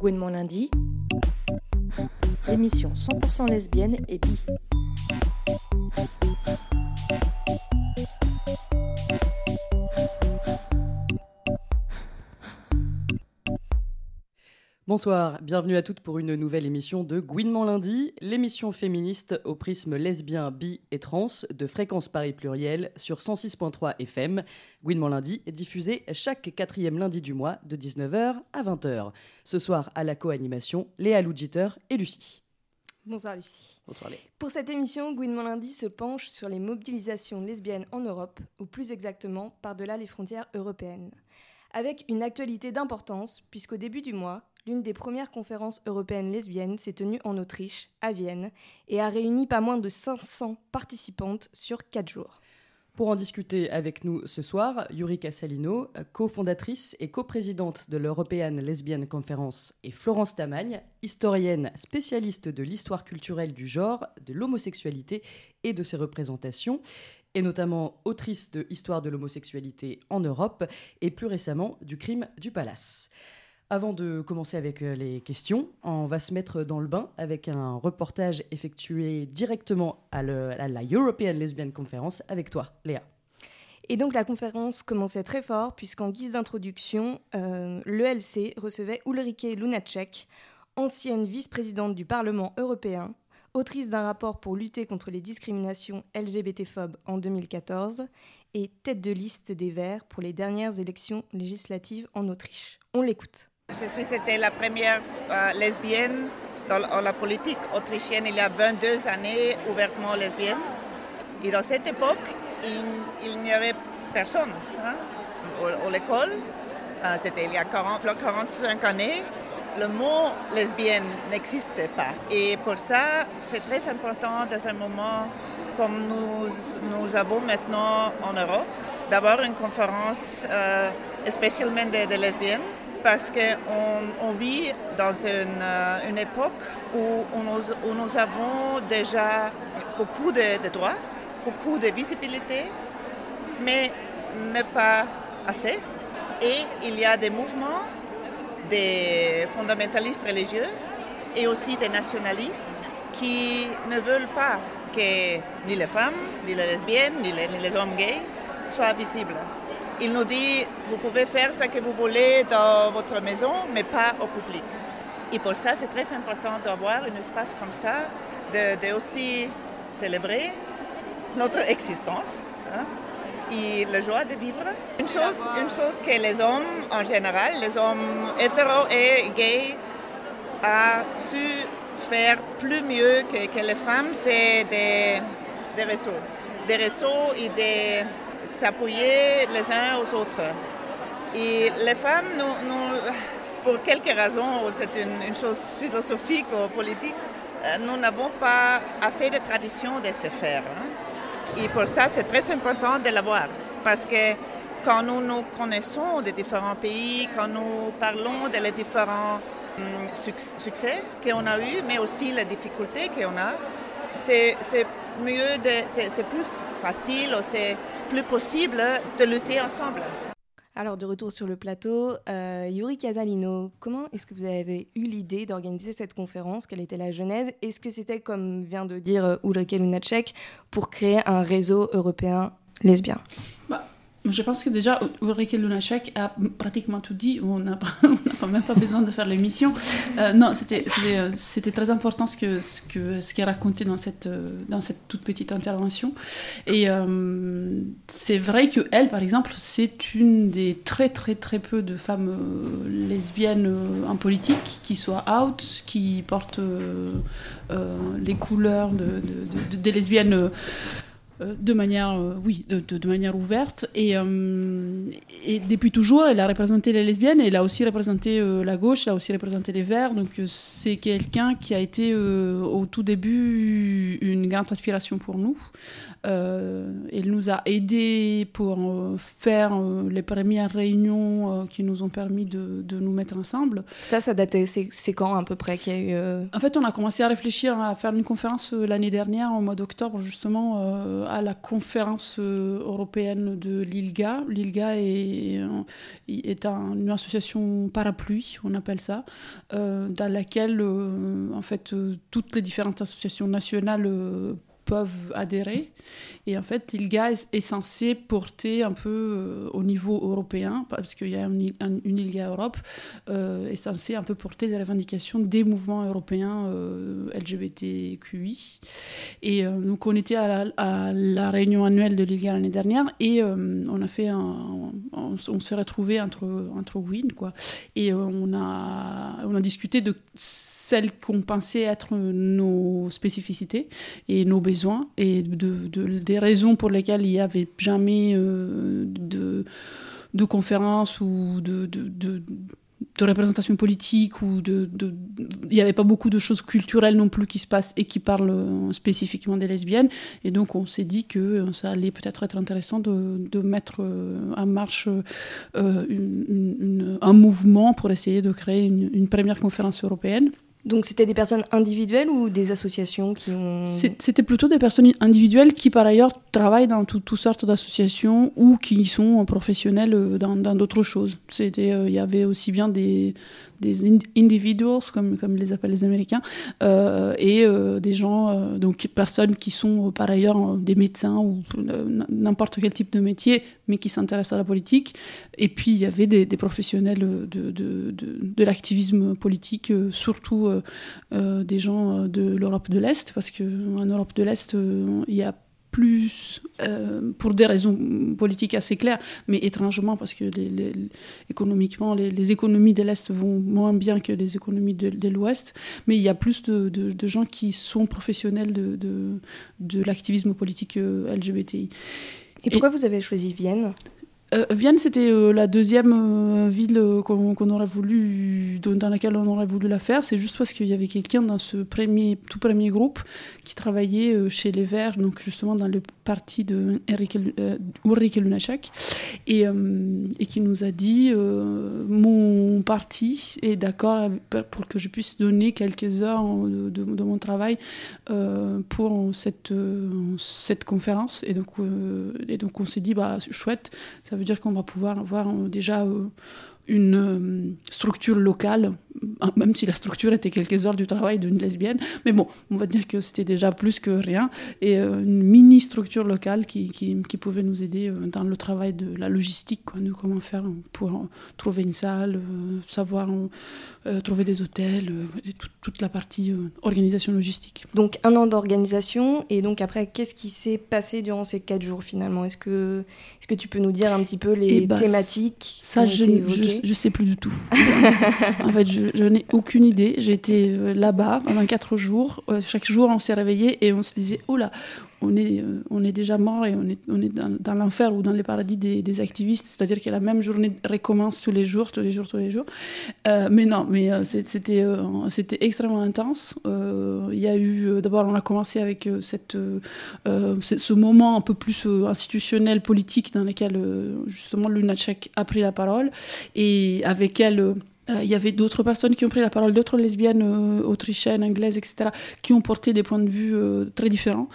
Gouinement lundi, l'émission 100% lesbienne et bi. Bonsoir, bienvenue à toutes pour une nouvelle émission de Gouinement lundi, l'émission féministe au prisme lesbien, bi et trans de Fréquence Paris Pluriel sur 106.3 FM. Gouinement lundi est diffusé chaque quatrième lundi du mois de 19h à 20h. Ce soir à la co-animation, Léa Lougiter et Lucie. Bonsoir Lucie. Bonsoir Léa. Pour cette émission, Gouinement lundi se penche sur les mobilisations lesbiennes en Europe, ou plus exactement par-delà les frontières européennes. Avec une actualité d'importance, puisqu'au début du mois, l'une des premières conférences européennes lesbiennes s'est tenue en Autriche, à Vienne, et a réuni pas moins de 500 participantes sur 4 jours. Pour en discuter avec nous ce soir, Yurika Salino, cofondatrice et coprésidente de l'European Lesbian Conference, et Florence Tamagne, historienne spécialiste de l'histoire culturelle du genre, de l'homosexualité et de ses représentations, et notamment autrice de Histoire de l'homosexualité en Europe et plus récemment du crime du palace. Avant de commencer avec euh, les questions, on va se mettre dans le bain avec un reportage effectué directement à, la European Lesbian Conference avec toi, Léa. Et donc la conférence commençait très fort, puisqu'en guise d'introduction, euh, l'ELC recevait Ulrike Lunacek, ancienne vice-présidente du Parlement européen, autrice d'un rapport pour lutter contre les discriminations LGBT-phobes en 2014 et tête de liste des Verts pour les dernières élections législatives en Autriche. On l'écoute. Je suis, c'était la première euh, lesbienne dans, la- politique autrichienne il y a 22 années, ouvertement lesbienne. Et dans cette époque, il, n'y avait personne hein, à l'école. Euh, c'était il y a 40, 45 années. Le mot lesbienne n'existait pas. Et pour ça, c'est très important dans un moment comme nous, nous avons maintenant en Europe, d'avoir une conférence euh, spécialement des lesbiennes parce qu'on on vit dans une, euh, époque où, nous, avons déjà beaucoup de, droits, beaucoup de visibilité, mais ne pas assez. Et il y a des mouvements des fondamentalistes religieux et aussi des nationalistes qui ne veulent pas que ni les femmes, ni les lesbiennes, ni les, ni les hommes gays soient visibles. Il nous dit, vous pouvez faire ce que vous voulez dans votre maison, mais pas au public. Et pour ça, c'est très important d'avoir un espace comme ça, de, aussi célébrer notre existence hein, et la joie de vivre. Une chose, que les hommes en général, les hommes hétéros et gays, a su faire plus mieux que, les femmes, c'est des, des réseaux. Des réseaux et de s'appuyer les uns aux autres. Et les femmes, pour quelques raisons, c'est une, chose philosophique ou politique, euh, nous n'avons pas assez de tradition de se faire. hein. Et pour ça, c'est très important de l'avoir. Parce que quand nous nous connaissons des différents pays, quand nous parlons de les différents hum, suc- succès qu'on a eus, mais aussi les difficultés qu'on a, c'est mieux, de- c'est plus facile, c'est plus possible de lutter ensemble. Alors de retour sur le plateau, euh, Yuri Casalino, comment est-ce que vous avez eu l'idée d'organiser cette conférence? Quelle était la genèse? Est-ce que c'était, comme vient de dire euh, Ulrike Lunacek, pour créer un réseau européen lesbien? Je pense que déjà, Ulrike Lunacek a pratiquement tout dit. On n'a même pas besoin de faire l'émission. Euh, non, euh, c'était très important ce que ce que qu'elle racontait dans cette euh, dans cette toute petite intervention. Et c'est vrai que elle, par exemple, c'est une des très très très peu de femmes lesbiennes en politique qui soient out, qui portent les couleurs de, de- de- de- des lesbiennes. Euh, de manière, euh, oui, de, de- de manière ouverte. Et, euh, et depuis toujours, elle a représenté les lesbiennes, elle a aussi représenté la gauche, elle a aussi représenté les Verts. Donc c'est quelqu'un qui a été au tout début une grande inspiration pour nous. Elle nous a aidés pour faire les premières réunions qui nous ont permis de, de nous mettre ensemble. Ça, ça datait, c'est quand à peu près qu'il y a eu... euh, En fait, on a commencé à réfléchir à faire une conférence l'année dernière, au mois d'octobre, justement, euh, à la conférence européenne de l'ILGA. L'ILGA est, est une association parapluie, on appelle ça, dans laquelle en fait toutes les différentes associations nationales peuvent adhérer. Et en fait, l'ILGA est, censé porter un peu euh, au niveau européen, parce qu'il y a une, une ILGA Europe, euh, est censé un peu porter les revendications des mouvements européens euh, LGBTQI. Et donc, on était à la, réunion annuelle de l'ILGA l'année dernière et on a fait. On, s'est retrouvé entre, entre WIN, quoi. Et on, a, on a discuté de celles qu'on pensait être nos spécificités et nos besoins et de, des raisons pour lesquelles il n'y avait jamais euh, de, de conférences ou de, de, représentation politique ou de, il n'y avait pas beaucoup de choses culturelles non plus qui se passent et qui parlent euh, spécifiquement des lesbiennes. Et donc on s'est dit que ça allait peut-être être intéressant de, mettre euh, en marche un mouvement pour essayer de créer une première conférence européenne donc c'était des personnes individuelles ou des associations qui ont... C'était plutôt des personnes individuelles qui par ailleurs travaillent dans toutes sortes d'associations ou qui sont professionnels euh, dans d'autres choses. Euh, il y avait aussi bien des, des individuals, comme, comme les appellent les Américains, euh, et des gens, donc personnes qui sont par ailleurs des médecins ou n'importe quel type de métier, mais qui s'intéressent à la politique. Et puis il y avait des, professionnels de, de, de, de l'activisme politique, surtout euh, euh, des gens de l'Europe de l'Est, parce qu'en Europe de l'Est, euh, il y a plus, pour des raisons politiques assez claires, mais étrangement, parce que les, économiquement, les, économies de l'Est vont moins bien que les économies de, l'Ouest, mais il y a plus de, gens qui sont professionnels de, de, l'activisme politique LGBTI. Et pourquoi vous avez choisi Vienne? Euh, Vienne, c'était euh, la deuxième euh, ville qu'on aurait voulu, dans laquelle on aurait voulu la faire. C'est juste parce qu'il y avait quelqu'un dans ce tout premier groupe qui travaillait chez les Verts, donc justement dans le parti de Lunacek, et, qui nous a dit mon parti est d'accord pour que je puisse donner quelques heures de, mon travail pour cette, conférence. Et donc, et donc on s'est dit, bah, chouette, ça veut dire qu'on va pouvoir avoir déjà euh, une euh, structure locale, même si la structure était quelques heures du travail d'une lesbienne. Mais bon, on va dire que c'était déjà plus que rien. Et une mini-structure locale qui, qui, pouvait nous aider dans le travail de la logistique, quoi, de comment faire pour trouver une salle, savoir trouver des hôtels, et toute la partie organisation logistique. Donc un an d'organisation. Et donc après, qu'est-ce qui s'est passé durant ces quatre jours finalement? Est-ce que, est -ce que tu peux nous dire un petit peu les eh ben, thématiques ça, qui ont été évoquées? Je sais plus du tout. en fait, je, n'ai aucune idée. J'étais euh, là-bas pendant quatre jours. Euh, chaque jour, on s'est réveillé et on se disait oh là, on est, euh, on est déjà mort et on est, on est dans, l'enfer ou dans les paradis des, activistes. C'est-à-dire que la même journée recommence tous les jours, tous les jours, tous les jours. mais non, mais c'était, c'était extrêmement intense. Il y a eu, d'abord, on a commencé avec cette, ce moment un peu plus institutionnel, politique, dans lequel justement Lunacek a pris la parole. Et avec elle euh, il y avait d'autres personnes qui ont pris la parole, d'autres lesbiennes euh, autrichiennes, anglaises, etc., qui ont porté des points de vue euh, très différents,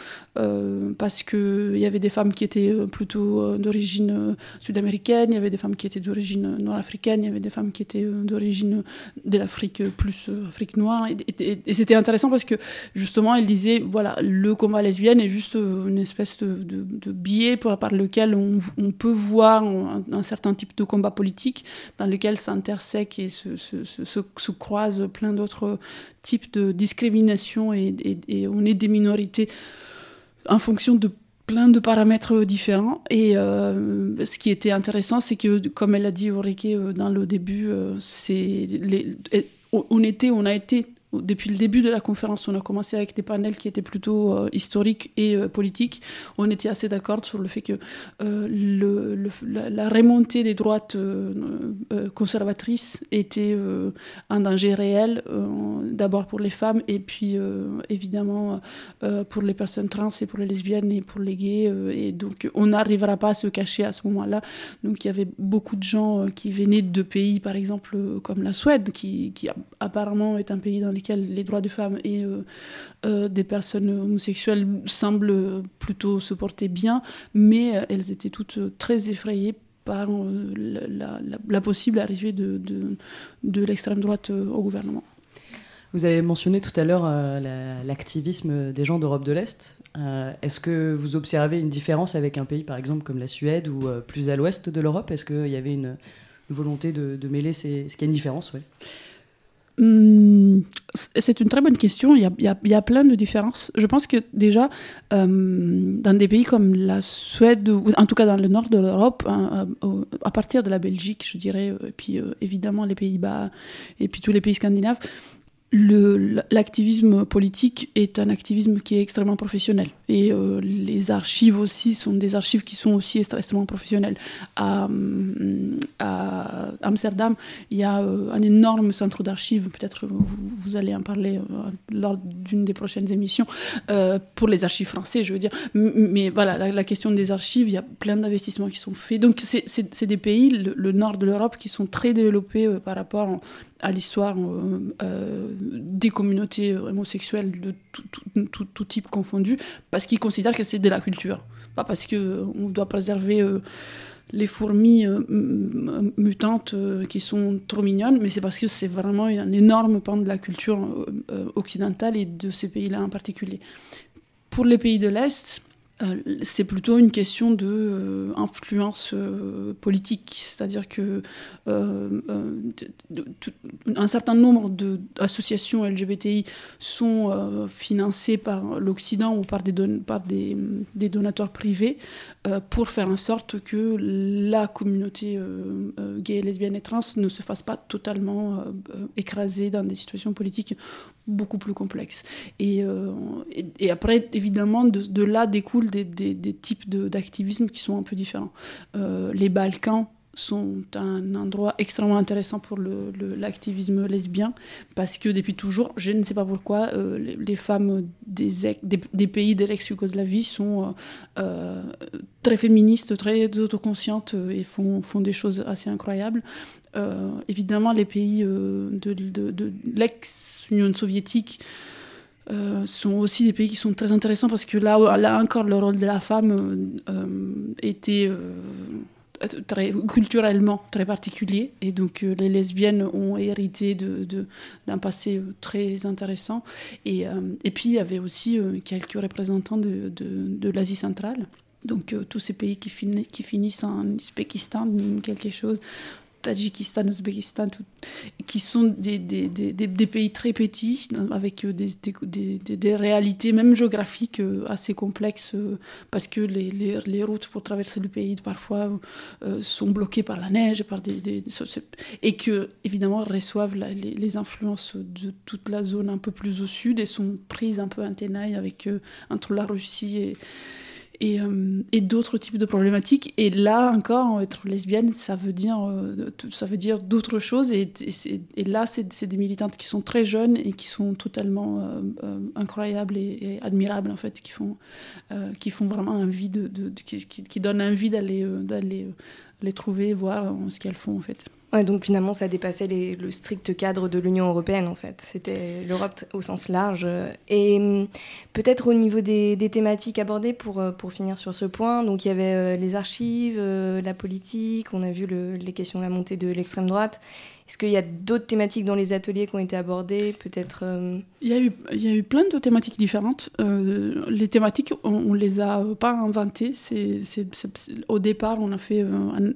parce qu'il y avait des femmes qui étaient plutôt d'origine sud-américaine, il y avait des femmes qui étaient d'origine nord-africaine, il y avait des femmes qui étaient d'origine de l'Afrique plus Afrique noire. Et, c'était intéressant parce que justement, elle disait, voilà, le combat lesbienne est juste une espèce de, biais par, lequel on, peut voir un, certain type de combat politique dans lequel s'intersèque et se, croisent plein d'autres types de discrimination et, on est des minorités en fonction de plein de paramètres différents. Et euh, ce qui était intéressant, c'est que, comme elle a dit Ulrike euh, dans le début, euh, c'est on était, on a été depuis le début de la conférence, on a commencé avec des panels qui étaient plutôt euh, historiques et euh, politiques. On était assez d'accord sur le fait que euh, la, remontée des droites conservatrices était un danger réel, d'abord pour les femmes et puis évidemment pour les personnes trans et pour les lesbiennes et pour les gays. et donc on n'arrivera pas à se cacher à ce moment-là. Donc il y avait beaucoup de gens qui venaient de pays, par exemple, comme la Suède, qui, qui apparemment est un pays dans lequel les droits des femmes et des personnes homosexuelles semblent plutôt se porter bien, mais elles étaient toutes très effrayées par la, possible arrivée de, de l'extrême droite au gouvernement. Vous avez mentionné tout à l'heure euh, l'activisme des gens d'Europe de l'Est. Euh, est-ce que vous observez une différence avec un pays, par exemple, comme la Suède ou euh, plus à l'ouest de l'Europe? Est-ce qu'il y avait une, volonté de, mêler ces... Est-ce qu'il y a une différence? Hum, c'est une très bonne question. Il y, a, il, y a, plein de différences. Je pense que déjà, dans des pays comme la Suède, ou en tout cas dans le nord de l'Europe, hein, à partir de la Belgique, je dirais, et puis évidemment les Pays-Bas, et puis tous les pays scandinaves, l'activisme politique est un activisme qui est extrêmement professionnel. Et euh, les archives aussi sont des archives qui sont aussi extrêmement professionnelles. À, Amsterdam, il y a euh, un énorme centre d'archives, peut-être vous, vous, allez en parler euh, lors d'une des prochaines émissions, pour les archives français, je veux dire. Mais voilà, la, question des archives, il y a plein d'investissements qui sont faits. Donc c'est des pays, le nord de l'Europe, qui sont très développés par rapport à l'histoire euh, euh, des communautés homosexuelles de tout, type confondu, parce qu'ils considèrent que c'est de la culture. Pas parce qu'on doit préserver euh, les fourmis mutantes qui sont trop mignonnes, mais c'est parce que c'est vraiment un énorme pan de la culture occidentale et de ces pays-là en particulier. Pour les pays de l'Est, euh, c'est plutôt une question de euh, influence euh, politique, c'est-à-dire que un certain nombre d'associations LGBTI sont financées par l'Occident ou par, des, par des, des, donateurs privés pour faire en sorte que la communauté gay, lesbienne et trans ne se fasse pas totalement écraser dans des situations politiques beaucoup plus complexes. Et, et, après, évidemment, de, de là découle des, des, types d'activisme qui sont un peu différents. Euh, les Balkans sont un endroit extrêmement intéressant pour l'activisme lesbien parce que depuis toujours, je ne sais pas pourquoi, euh, les, femmes des, des, pays de l'ex-Yougoslavie sont euh, très féministes, très autoconscientes et font, font des choses assez incroyables. évidemment, les pays de l'ex-Union soviétique euh, sont aussi des pays qui sont très intéressants parce que là, encore, le rôle de la femme euh, était euh, très, culturellement très particulier. Et donc, les lesbiennes ont hérité d'un de, passé très intéressant. Et, et, puis, il y avait aussi quelques représentants de, de l'Asie centrale. Donc, tous ces pays qui, qui finissent en Uzbékistan, quelque chose, Tadjikistan, Ouzbékistan, qui sont des, des, des, des, pays très petits, avec euh, des, réalités, même géographiques, euh, assez complexes, euh, parce que les, les, les, routes pour traverser le pays, parfois, sont bloquées par la neige, par des, et que, évidemment, reçoivent les, influences de toute la zone un peu plus au sud et sont prises un peu en tenaille avec, entre la Russie et et, euh, et d'autres types de problématiques. Et là encore, être lesbienne, ça veut dire, euh, ça veut dire d'autres choses. Et, là, c'est des militantes qui sont très jeunes et qui sont totalement euh, incroyables et, admirables en fait, qui font, qui font vraiment envie de, qui, qui, donnent envie d'aller d'aller les trouver, voir ce qu'elles font en fait donc finalement, ça dépassait le strict cadre de l'Union européenne, en fait. C'était l'Europe au sens large. Et hum, peut-être au niveau des, thématiques abordées, pour, euh, pour finir sur ce point, donc il y avait euh, les archives, euh, la politique, on a vu les questions de la montée de l'extrême droite, est-ce qu'il y a d'autres thématiques dans les ateliers qui ont été abordées Peut-être. Euh, il, y a eu, il y a eu plein de thématiques différentes. Euh, les thématiques, on, ne les a pas inventées. Au départ, on a fait un,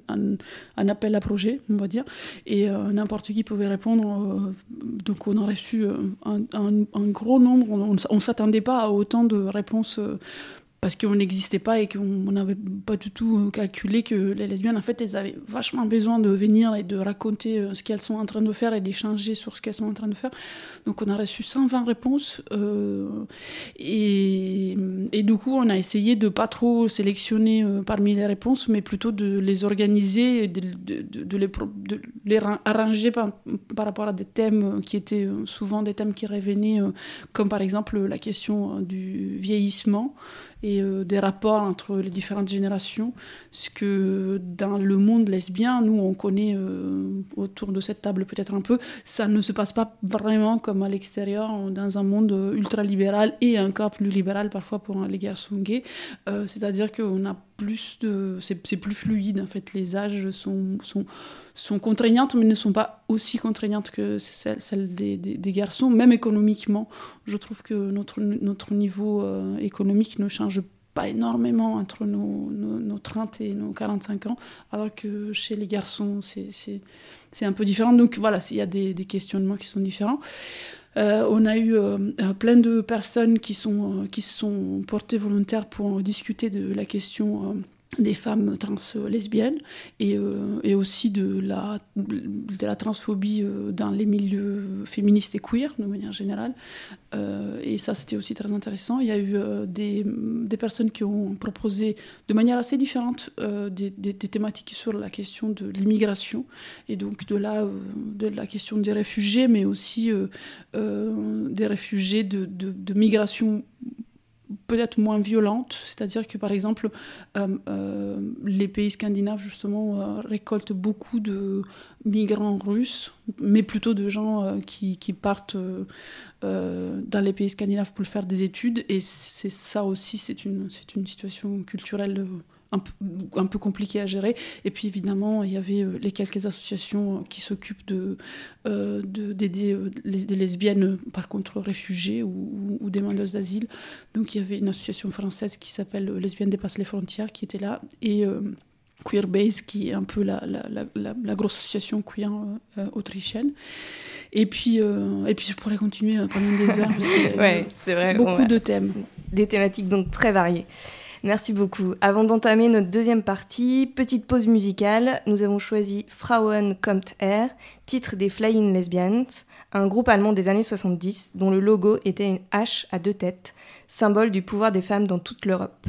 un, appel à projet, on va dire, et euh, n'importe qui pouvait répondre. donc, on a reçu un gros nombre. On ne s'attendait pas à autant de réponses parce qu'on n'existait pas et qu'on n'avait pas du tout euh, calculé que les lesbiennes, en fait, elles avaient vachement besoin de venir et de raconter euh, ce qu'elles sont en train de faire et d'échanger sur ce qu'elles sont en train de faire. Donc on a reçu 120 réponses euh, et, et, du coup on a essayé de pas trop sélectionner parmi les réponses, mais plutôt de les organiser, de, de, les, de les, arranger par, rapport à des thèmes qui étaient souvent des thèmes qui revenaient, comme par exemple la question du vieillissement et des rapports entre les différentes générations. Ce que dans le monde lesbien, nous, on connaît autour de cette table peut-être un peu, ça ne se passe pas vraiment comme à l'extérieur, dans un monde ultra-libéral et encore plus libéral parfois pour les garçons gays. C'est-à-dire qu'on a plus de... C'est plus fluide, en fait. Les âges sont, sont, sont contraignantes, mais ne sont pas aussi contraignantes que celles, des, des, garçons, même économiquement. Je trouve que notre, notre niveau euh, économique ne change pas énormément entre nos, nos, 30 et nos 45 ans, alors que chez les garçons, c'est un peu différent. Donc voilà, il y a des, des questionnements qui sont différents. Euh, on a eu euh, euh, plein de personnes qui sont, qui sont portées volontaires pour discuter de la question des femmes trans lesbiennes et, euh, et aussi de la, de la transphobie euh, dans les milieux féministes et queer de manière générale. Euh, et ça, c'était aussi très intéressant. Il y a eu des, des, personnes qui ont proposé de manière assez différente des, des, thématiques sur la question de l'immigration et donc de la, de la question des réfugiés, mais aussi des réfugiés de, de migration peut-être moins violente, c'est-à-dire que par exemple euh, euh, les pays scandinaves justement euh, récoltent beaucoup de migrants russes, mais plutôt de gens qui, qui, partent dans les pays scandinaves pour faire des études, et c'est ça aussi, c'est une, une situation culturelle un peu, un peu, compliqué à gérer. Et puis évidemment, il y avait euh, les quelques associations euh, qui s'occupent de, euh, d'aider les, des lesbiennes, par contre réfugiées ou, ou demandeuses d'asile. Donc il y avait une association française qui s'appelle Lesbiennes dépassent les frontières qui était là. Et Queerbase, qui est un peu la, la, la, la grosse association queer autrichienne. Et puis, et puis je pourrais continuer pendant des heures. ouais, c'est vrai. Beaucoup de thèmes. Des thématiques donc très variées. Merci beaucoup. Avant d'entamer notre deuxième partie, petite pause musicale, nous avons choisi Frauen kommt Air, titre des Flying Lesbians, un groupe allemand des années 70 dont le logo était une hache à deux têtes, symbole du pouvoir des femmes dans toute l'Europe.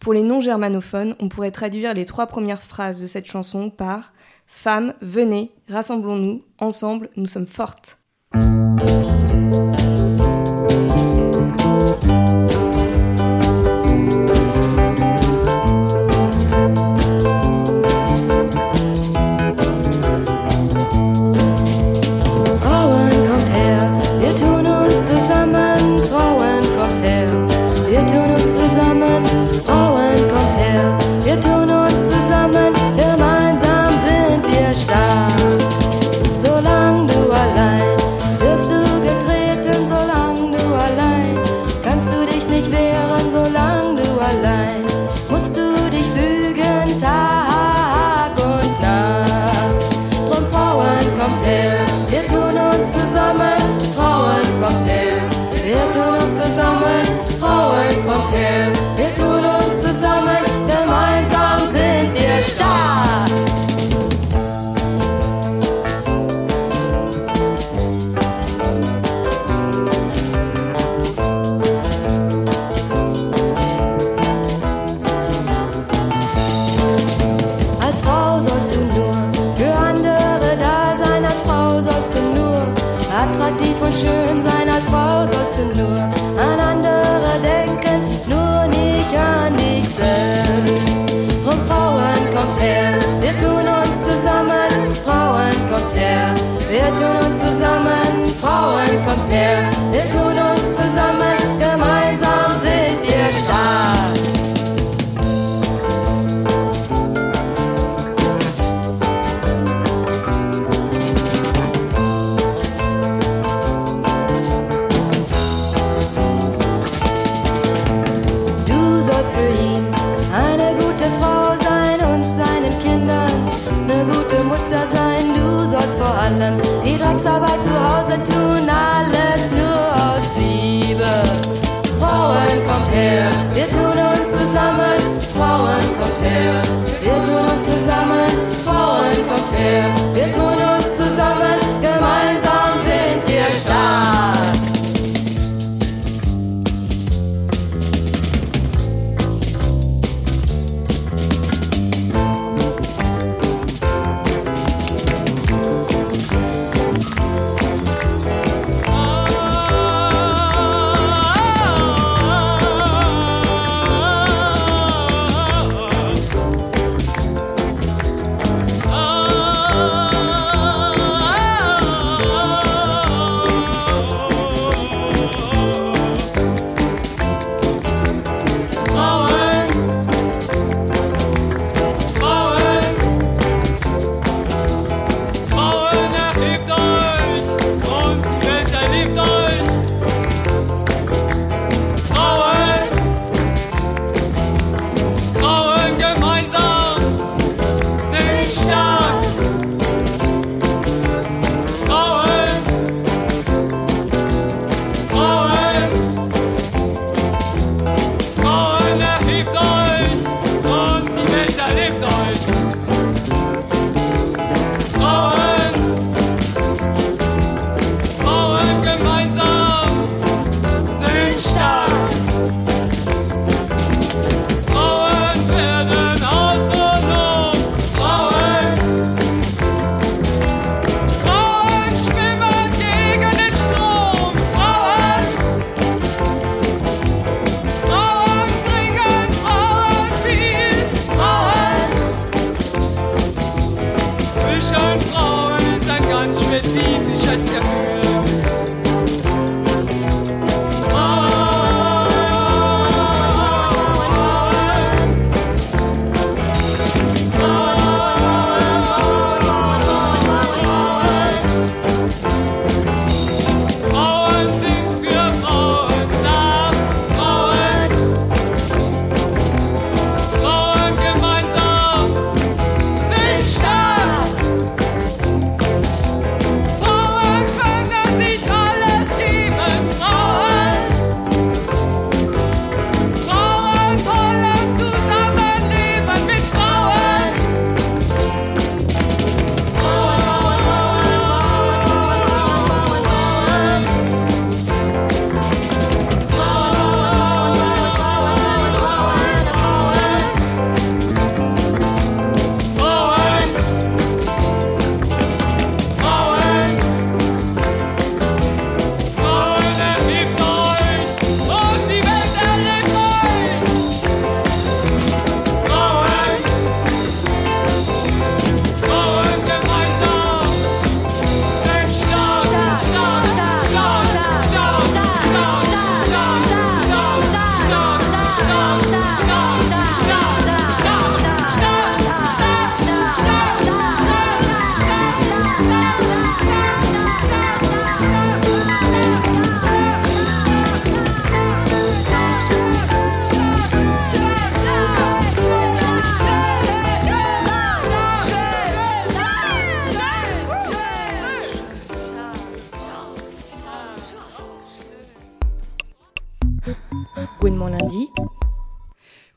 Pour les non-germanophones, on pourrait traduire les trois premières phrases de cette chanson par Femmes, venez, rassemblons-nous, ensemble, nous sommes fortes.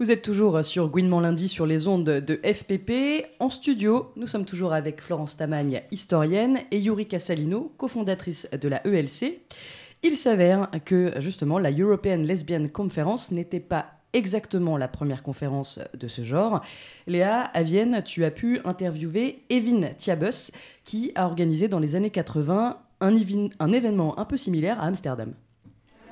Vous êtes toujours sur Gouinement lundi sur les ondes de FPP. En studio, nous sommes toujours avec Florence Tamagne, historienne, et Yuri Casalino, cofondatrice de la ELC. Il s'avère que justement la European Lesbian Conference n'était pas exactement la première conférence de ce genre. Léa, à Vienne, tu as pu interviewer Evin Tiabus, qui a organisé dans les années 80 un, un événement un peu similaire à Amsterdam.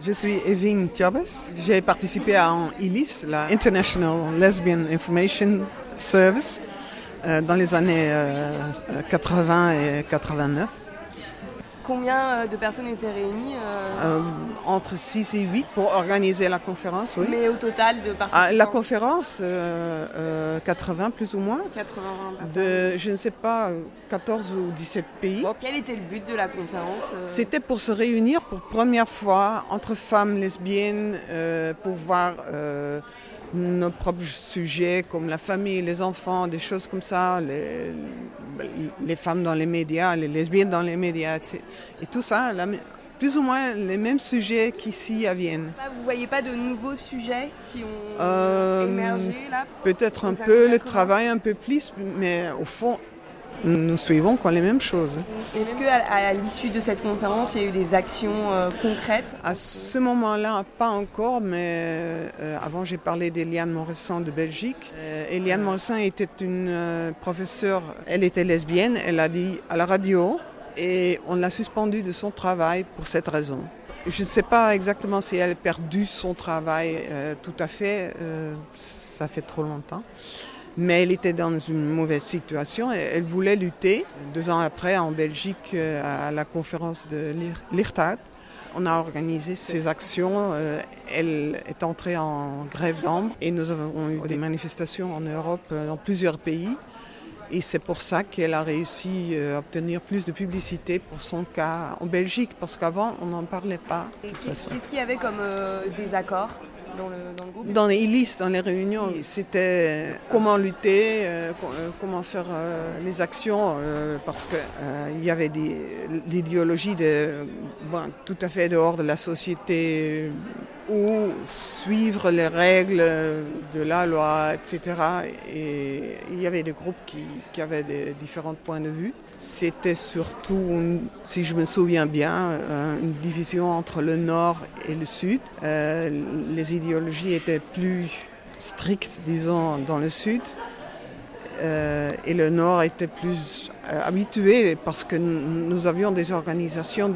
Je suis Evin Tiabus. J'ai participé à ILIS, la International Lesbian Information Service, euh, dans les années 80 euh, et 89. Combien euh, de personnes étaient réunies euh Entre 6 et 8 pour organiser la conférence, oui. Mais au total de participants ah, La conférence, euh, 80 plus ou moins. 80 personnes. De, je ne sais pas, 14 ou 17 pays. Quel était le but de la conférence C'était pour se réunir pour première fois entre femmes lesbiennes, pour voir nos propres sujets comme la famille, les enfants, des choses comme ça, les, les femmes dans les médias, les lesbiennes dans les médias, et tout ça, plus ou moins les mêmes sujets qu'ici à Vienne. Vous ne voyez pas de nouveaux sujets qui ont euh, émergé là Peut-être un peu le travail, un peu plus, mais au fond, nous suivons quoi les mêmes choses. Est-ce qu'à à, l'issue de cette conférence, il y a eu des actions euh, concrètes? À ce moment-là, pas encore, mais euh, avant j'ai parlé d'Eliane Morisson de Belgique. Euh, Eliane Morisson était une professeure, elle était lesbienne, elle a dit à la radio, et on l'a suspendue de son travail pour cette raison. Je ne sais pas exactement si elle a perdu son travail tout à fait, ça fait trop longtemps mais elle était dans une mauvaise situation et elle voulait lutter. Deux ans après, en Belgique, euh, à la conférence de l'IRTAD, on a organisé ces actions. Euh, elle est entrée en grève d'ambre et nous avons eu des manifestations en Europe, euh, dans plusieurs pays. Et c'est pour ça qu'elle a réussi à obtenir plus de publicité pour son cas en Belgique, parce qu'avant, on n'en parlait pas. Qu'est-ce qu'il y avait comme désaccord? Dans Dans les listes, dans les réunions, c'était comment lutter, euh, euh, comment faire euh, les actions, parce qu'il y avait l'idéologie tout à fait dehors de la société ou suivre les règles de la loi, etc. Et il y avait des groupes qui, avaient des différents points de vue. C'était surtout, si je me souviens bien, euh, une division entre le nord et le sud. Euh, les idéologies étaient plus strictes, disons, dans le sud. Euh, et le Nord était plus habitué parce que nous avions des organisations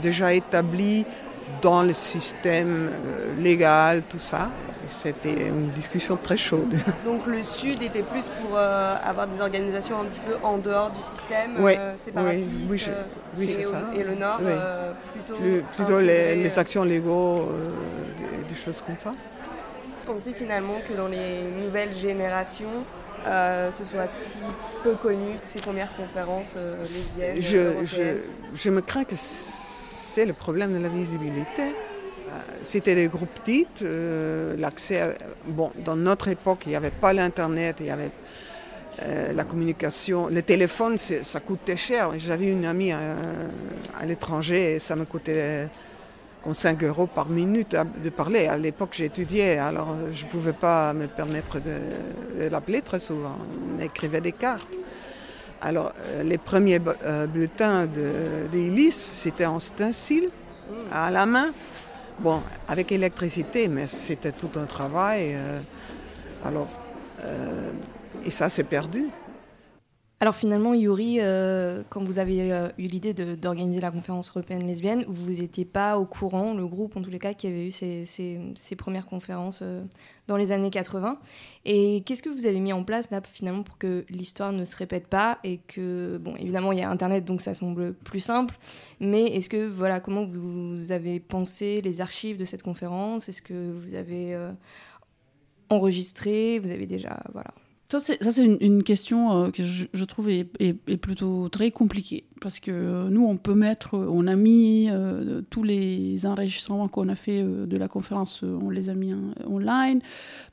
déjà établies dans le système légal, tout ça. C'était une discussion très chaude. Donc le Sud était plus pour euh, avoir des organisations un petit peu en dehors du système oui, euh, séparatiste. Oui, oui, c'est ça. Et le Nord euh, plutôt. plutôt les, actions légaux, des, choses comme ça. Est-ce qu'on sait finalement que dans les nouvelles générations, ce soit si peu connu ces premières conférences lesbiennes je, je, je me crains que c'est le problème de la visibilité. C'était des groupes petits, euh, l'accès, bon, dans notre époque, il n'y avait pas l'Internet, il y avait euh, la communication, le téléphone, ça coûtait cher. J'avais une amie euh, à, l'étranger et ça me coûtait 5 euros par minute de parler. À l'époque, j'étudiais, alors je ne pouvais pas me permettre de, l'appeler très souvent. On écrivait des cartes. Alors, les premiers bulletins de, c'était en stencil, à la main. Bon, avec l'électricité, mais c'était tout un travail. Euh, alors, euh, et ça s'est perdu. Alors finalement, Yuri, euh, quand vous avez eu l'idée d'organiser la conférence européenne lesbienne, vous n'étiez pas au courant, le groupe en tous les cas, qui avait eu ces, premières conférences dans les années 80. Et qu'est-ce que vous avez mis en place là finalement pour que l'histoire ne se répète pas et que, bon, évidemment, il y a Internet, donc ça semble plus simple, mais est-ce que, voilà, comment vous avez pensé les archives de cette conférence? Est-ce que vous avez euh, enregistré? Vous avez déjà, voilà. Ça, c'est une, question euh, que je, trouve est, plutôt très compliquée. Parce que euh, nous, on peut mettre, on a mis euh, tous les enregistrements qu'on a fait de la conférence, on les a mis online.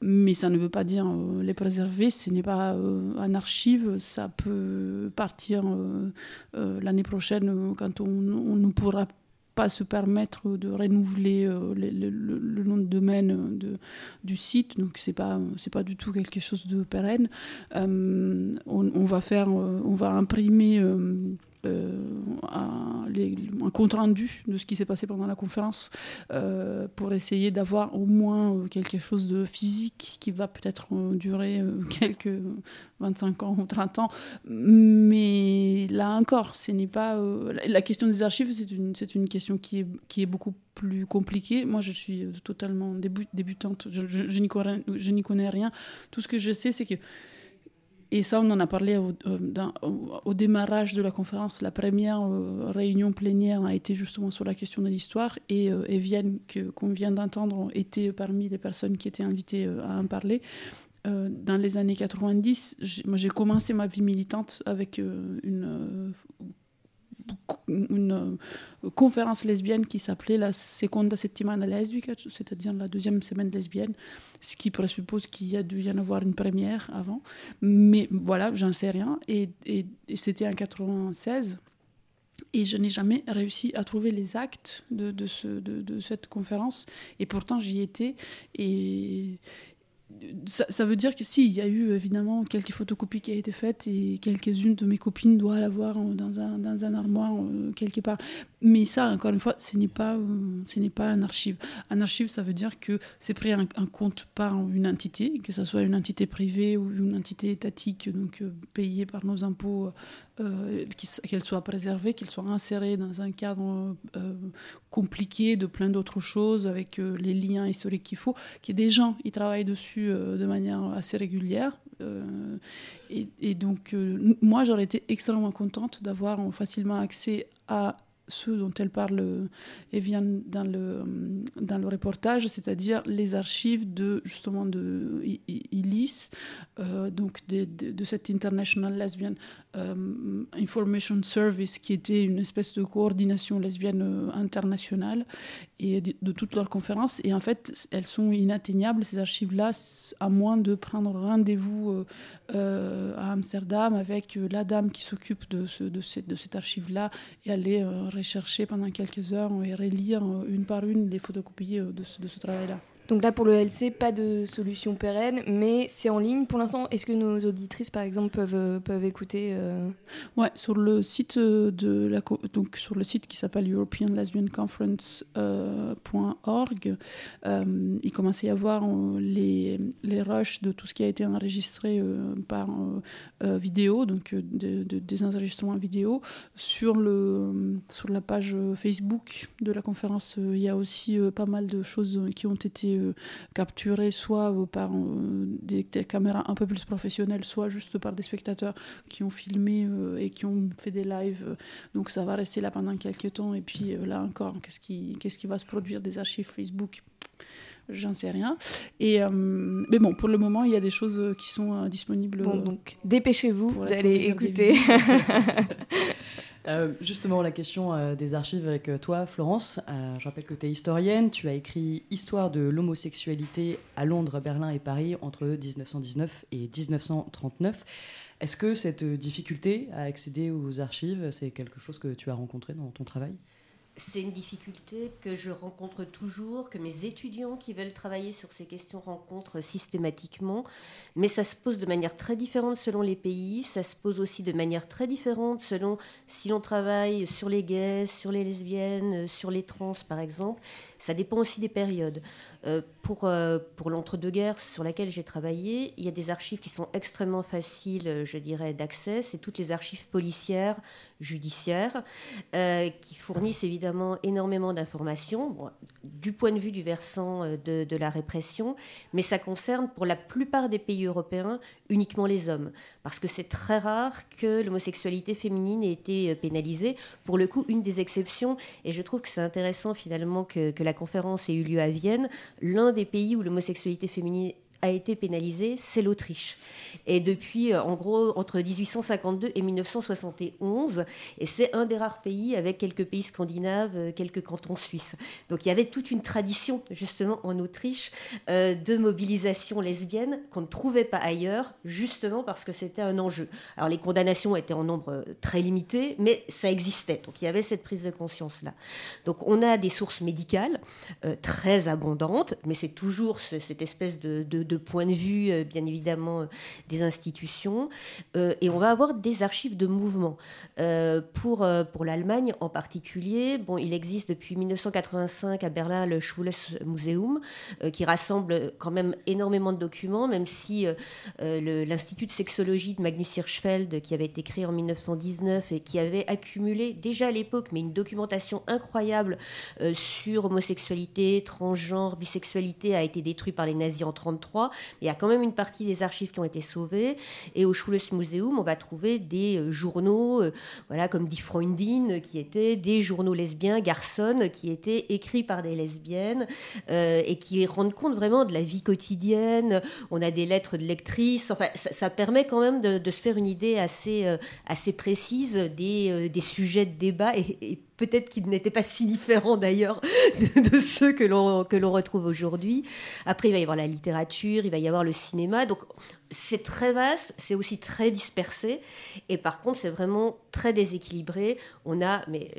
Mais ça ne veut pas dire les préserver. Ce n'est pas un archive. Ça peut partir l'année prochaine quand on, on, nous pourra pas se permettre de renouveler le, nom de domaine de, du site, donc c'est pas c'est pas du tout quelque chose de pérenne. On, on, va faire, on va imprimer euh, un, un, compte rendu de ce qui s'est passé pendant la conférence euh, pour essayer d'avoir au moins euh, quelque chose de physique qui va peut-être durer quelques 25 ans ou 30 ans. Mais là encore, ce n'est pas. la question des archives, c'est une, c'est une question qui est, qui est beaucoup plus compliquée. Moi, je suis totalement débutante, je, je, je n'y connais, connais rien. Tout ce que je sais, c'est que et ça, on en a parlé au, euh, démarrage de la conférence. La première euh, réunion plénière a été justement sur la question de l'histoire. Et euh, Evienne, qu'on vient d'entendre, était parmi les personnes qui étaient invitées à en parler. dans les années 90, j'ai commencé ma vie militante avec une une euh, conférence lesbienne qui s'appelait la Seconda Settimana Lesbica, c'est-à-dire la deuxième semaine lesbienne, ce qui présuppose qu'il y a dû y en avoir une première avant. Mais voilà, j'en sais rien. Et, et, c'était en 96. Et je n'ai jamais réussi à trouver les actes de, ce, de cette conférence. Et pourtant, j'y étais. Et, ça, veut dire que si, il y a eu évidemment quelques photocopies qui ont été faites et quelques-unes de mes copines doivent l'avoir dans un, dans un armoire euh, quelque part. Mais ça, encore une fois, ce n'est pas, euh, pas un archive. Un archive, ça veut dire que c'est pris en, compte par une entité, que ce soit une entité privée ou une entité étatique, donc euh, payée par nos impôts, qu'elle soit préservée, qu'elle soit insérée dans un cadre compliqué de plein d'autres choses, avec les liens historiques qu'il faut, qu'il y ait des gens qui travaillent dessus euh, de manière assez régulière. Euh, et, donc, euh, moi, j'aurais été extrêmement contente d'avoir facilement accès à ceux dont elle parle Evian dans le, dans le reportage, c'est-à-dire les archives de justement de ILIS, donc de, de, cette International Lesbian Information Service, qui était une espèce de coordination lesbienne internationale et de, toutes leurs conférences. Et en fait, elles sont inatteignables, ces archives-là, à moins de prendre rendez-vous euh, euh, à Amsterdam avec euh, la dame qui s'occupe de, ce, de, de cette archive-là et aller rechercher pendant quelques heures et relire une par une les photocopies de ce, de ce travail-là. Donc là, pour le LC, pas de solution pérenne, mais c'est en ligne pour l'instant. Est-ce que nos auditrices, par exemple, peuvent, euh, peuvent écouter euh... Ouais, sur le site euh, de la donc sur le site qui s'appelle European Lesbian Conference.org, euh, il commence à y avoir les, les rushs de tout ce qui a été enregistré par vidéo, donc de, des enregistrements vidéo. Sur, le, sur la page Facebook de la conférence, il y a aussi pas mal de choses qui ont été euh, capturés soit euh, par euh, des, caméras un peu plus professionnelles, soit juste par des spectateurs qui ont filmé et qui ont fait des lives. Donc ça va rester là pendant quelques temps. Et puis là encore, qu'est-ce qui, qu'est-ce qui va se produire des archives Facebook? J'en sais rien. Et, mais bon, pour le moment, il y a des choses qui sont disponibles. Bon, donc dépêchez-vous d'aller écouter. Euh, justement, la question euh, des archives avec euh, toi, Florence. je rappelle que tu es historienne. Tu as écrit Histoire de l'homosexualité à Londres, Berlin et Paris entre 1919 et 1939. Est-ce que cette difficulté à accéder aux archives, c'est quelque chose que tu as rencontré dans ton travail? C'est une difficulté que je rencontre toujours, que mes étudiants qui veulent travailler sur ces questions rencontrent systématiquement, mais ça se pose de manière très différente selon les pays, ça se pose aussi de manière très différente selon si l'on travaille sur les gays, sur les lesbiennes, sur les trans par exemple, ça dépend aussi des périodes. Euh, pour euh, pour l'entre-deux-guerres sur laquelle j'ai travaillé, il y a des archives qui sont extrêmement faciles, je dirais, d'accès, c'est toutes les archives policières, judiciaires, euh, qui fournissent évidemment énormément d'informations, du point de vue du versant euh, de, la répression, mais ça concerne pour la plupart des pays européens uniquement les hommes, parce que c'est très rare que l'homosexualité féminine ait été euh, pénalisée. Pour le coup, une des exceptions, et je trouve que c'est intéressant finalement que, que la conférence ait eu lieu à Vienne, l'un des pays où l'homosexualité féminine a été pénalisé, c'est l'Autriche. Et depuis, euh, en gros, entre 1852 et 1971, et c'est un des rares pays avec quelques pays scandinaves, euh, quelques cantons suisses. Donc il y avait toute une tradition, justement, en Autriche, euh, de mobilisation lesbienne qu'on ne trouvait pas ailleurs, justement parce que c'était un enjeu. Alors les condamnations étaient en nombre très limité, mais ça existait. Donc il y avait cette prise de conscience-là. Donc on a des sources médicales très abondantes, mais c'est toujours cette espèce de point de vue, euh, bien évidemment, euh, des institutions. Euh, et on va avoir des archives de mouvements. pour pour l'Allemagne en particulier, bon, il existe depuis 1985 à Berlin le Schwules Museum, qui rassemble quand même énormément de documents, même si l'Institut de sexologie de Magnus Hirschfeld, qui avait été créé en 1919 et qui avait accumulé déjà à l'époque, mais une documentation incroyable sur homosexualité, transgenre, bisexualité, a été détruit par les nazis en 1933 il y a quand même une partie des archives qui ont été sauvées. Et au Schules Museum, on va trouver des euh, journaux, euh, voilà, comme Die Freundin, qui étaient des journaux lesbiens, garçons, qui étaient écrits par des lesbiennes euh, et qui rendent compte vraiment de la vie quotidienne. On a des lettres de lectrices. Enfin, ça, permet quand même de, se faire une idée assez, assez précise des, des sujets de débat et, et peut-être qu'ils n'étaient pas si différents d'ailleurs de, ceux que l'on, que l'on retrouve aujourd'hui. Après, il va y avoir la littérature, il va y avoir le cinéma. Donc, c'est très vaste, c'est aussi très dispersé. Et par contre, c'est vraiment très déséquilibré. On a, mais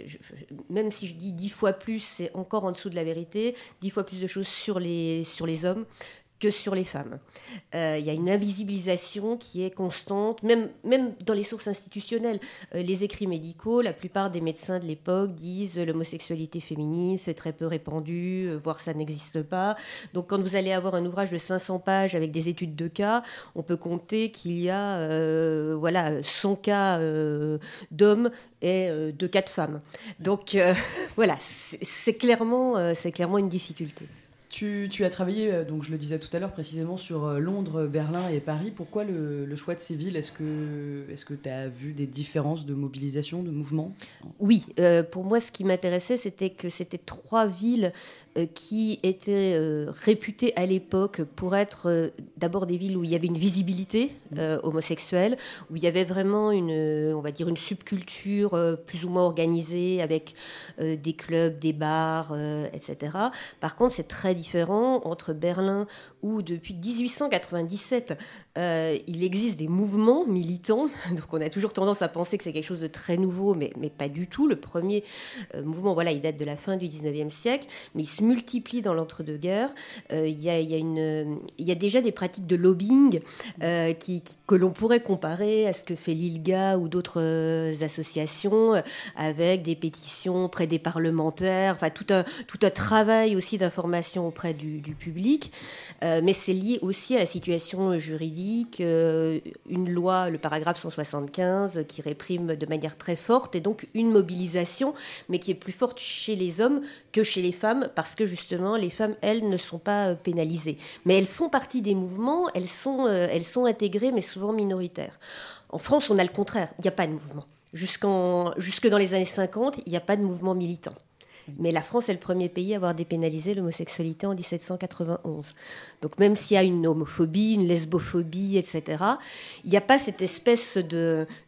même si je dis dix fois plus, c'est encore en dessous de la vérité, dix fois plus de choses sur les, sur les hommes que sur les femmes. Euh, il y a une invisibilisation qui est constante, même, même dans les sources institutionnelles. Euh, les écrits médicaux, la plupart des médecins de l'époque disent l'homosexualité féminine, c'est très peu répandu, euh, voire ça n'existe pas. Donc quand vous allez avoir un ouvrage de 500 pages avec des études de cas, on peut compter qu'il y a voilà, 100 cas d'hommes et de cas de femmes. Donc voilà, c'est clairement, c'est clairement une difficulté. Tu, as travaillé, euh, donc je le disais tout à l'heure, précisément sur euh, Londres, Berlin et Paris. Pourquoi le, choix de ces villes? Est-ce que tu as vu des différences de mobilisation, de mouvement? Oui, euh, pour moi, ce qui m'intéressait, c'était que c'était trois villes qui étaient réputées à l'époque pour être d'abord des villes où il y avait une visibilité mmh. homosexuelle, où il y avait vraiment une, on va dire, une subculture plus ou moins organisée avec des clubs, des bars, etc. Par contre, c'est très différent entre Berlin où depuis 1897 euh, il existe des mouvements militants. Donc on a toujours tendance à penser que c'est quelque chose de très nouveau, mais, mais pas du tout. Le premier euh, mouvement, voilà, il date de la fin du 19e siècle, mais il se multiplie dans l'entre-deux-guerres. Euh, il, y a, y a y a déjà des pratiques de lobbying que l'on pourrait comparer à ce que fait l'ILGA ou d'autres associations avec des pétitions près des parlementaires, enfin tout un, tout un travail aussi d'information auprès du, public, euh, mais c'est lié aussi à la situation juridique, euh, une loi, le paragraphe 175, qui réprime de manière très forte, et donc une mobilisation, mais qui est plus forte chez les hommes que chez les femmes, parce que justement, les femmes, elles, ne sont pas euh, pénalisées. Mais elles font partie des mouvements, elles sont, elles sont intégrées, mais souvent minoritaires. En France, on a le contraire, il n'y a pas de mouvement. Jusqu'en, jusque dans les années 50, il n'y a pas de mouvement militant. Mais la France est le premier pays à avoir dépénalisé l'homosexualité en 1791. Donc même s'il y a une homophobie, une lesbophobie, etc., il n'y a pas cette espèce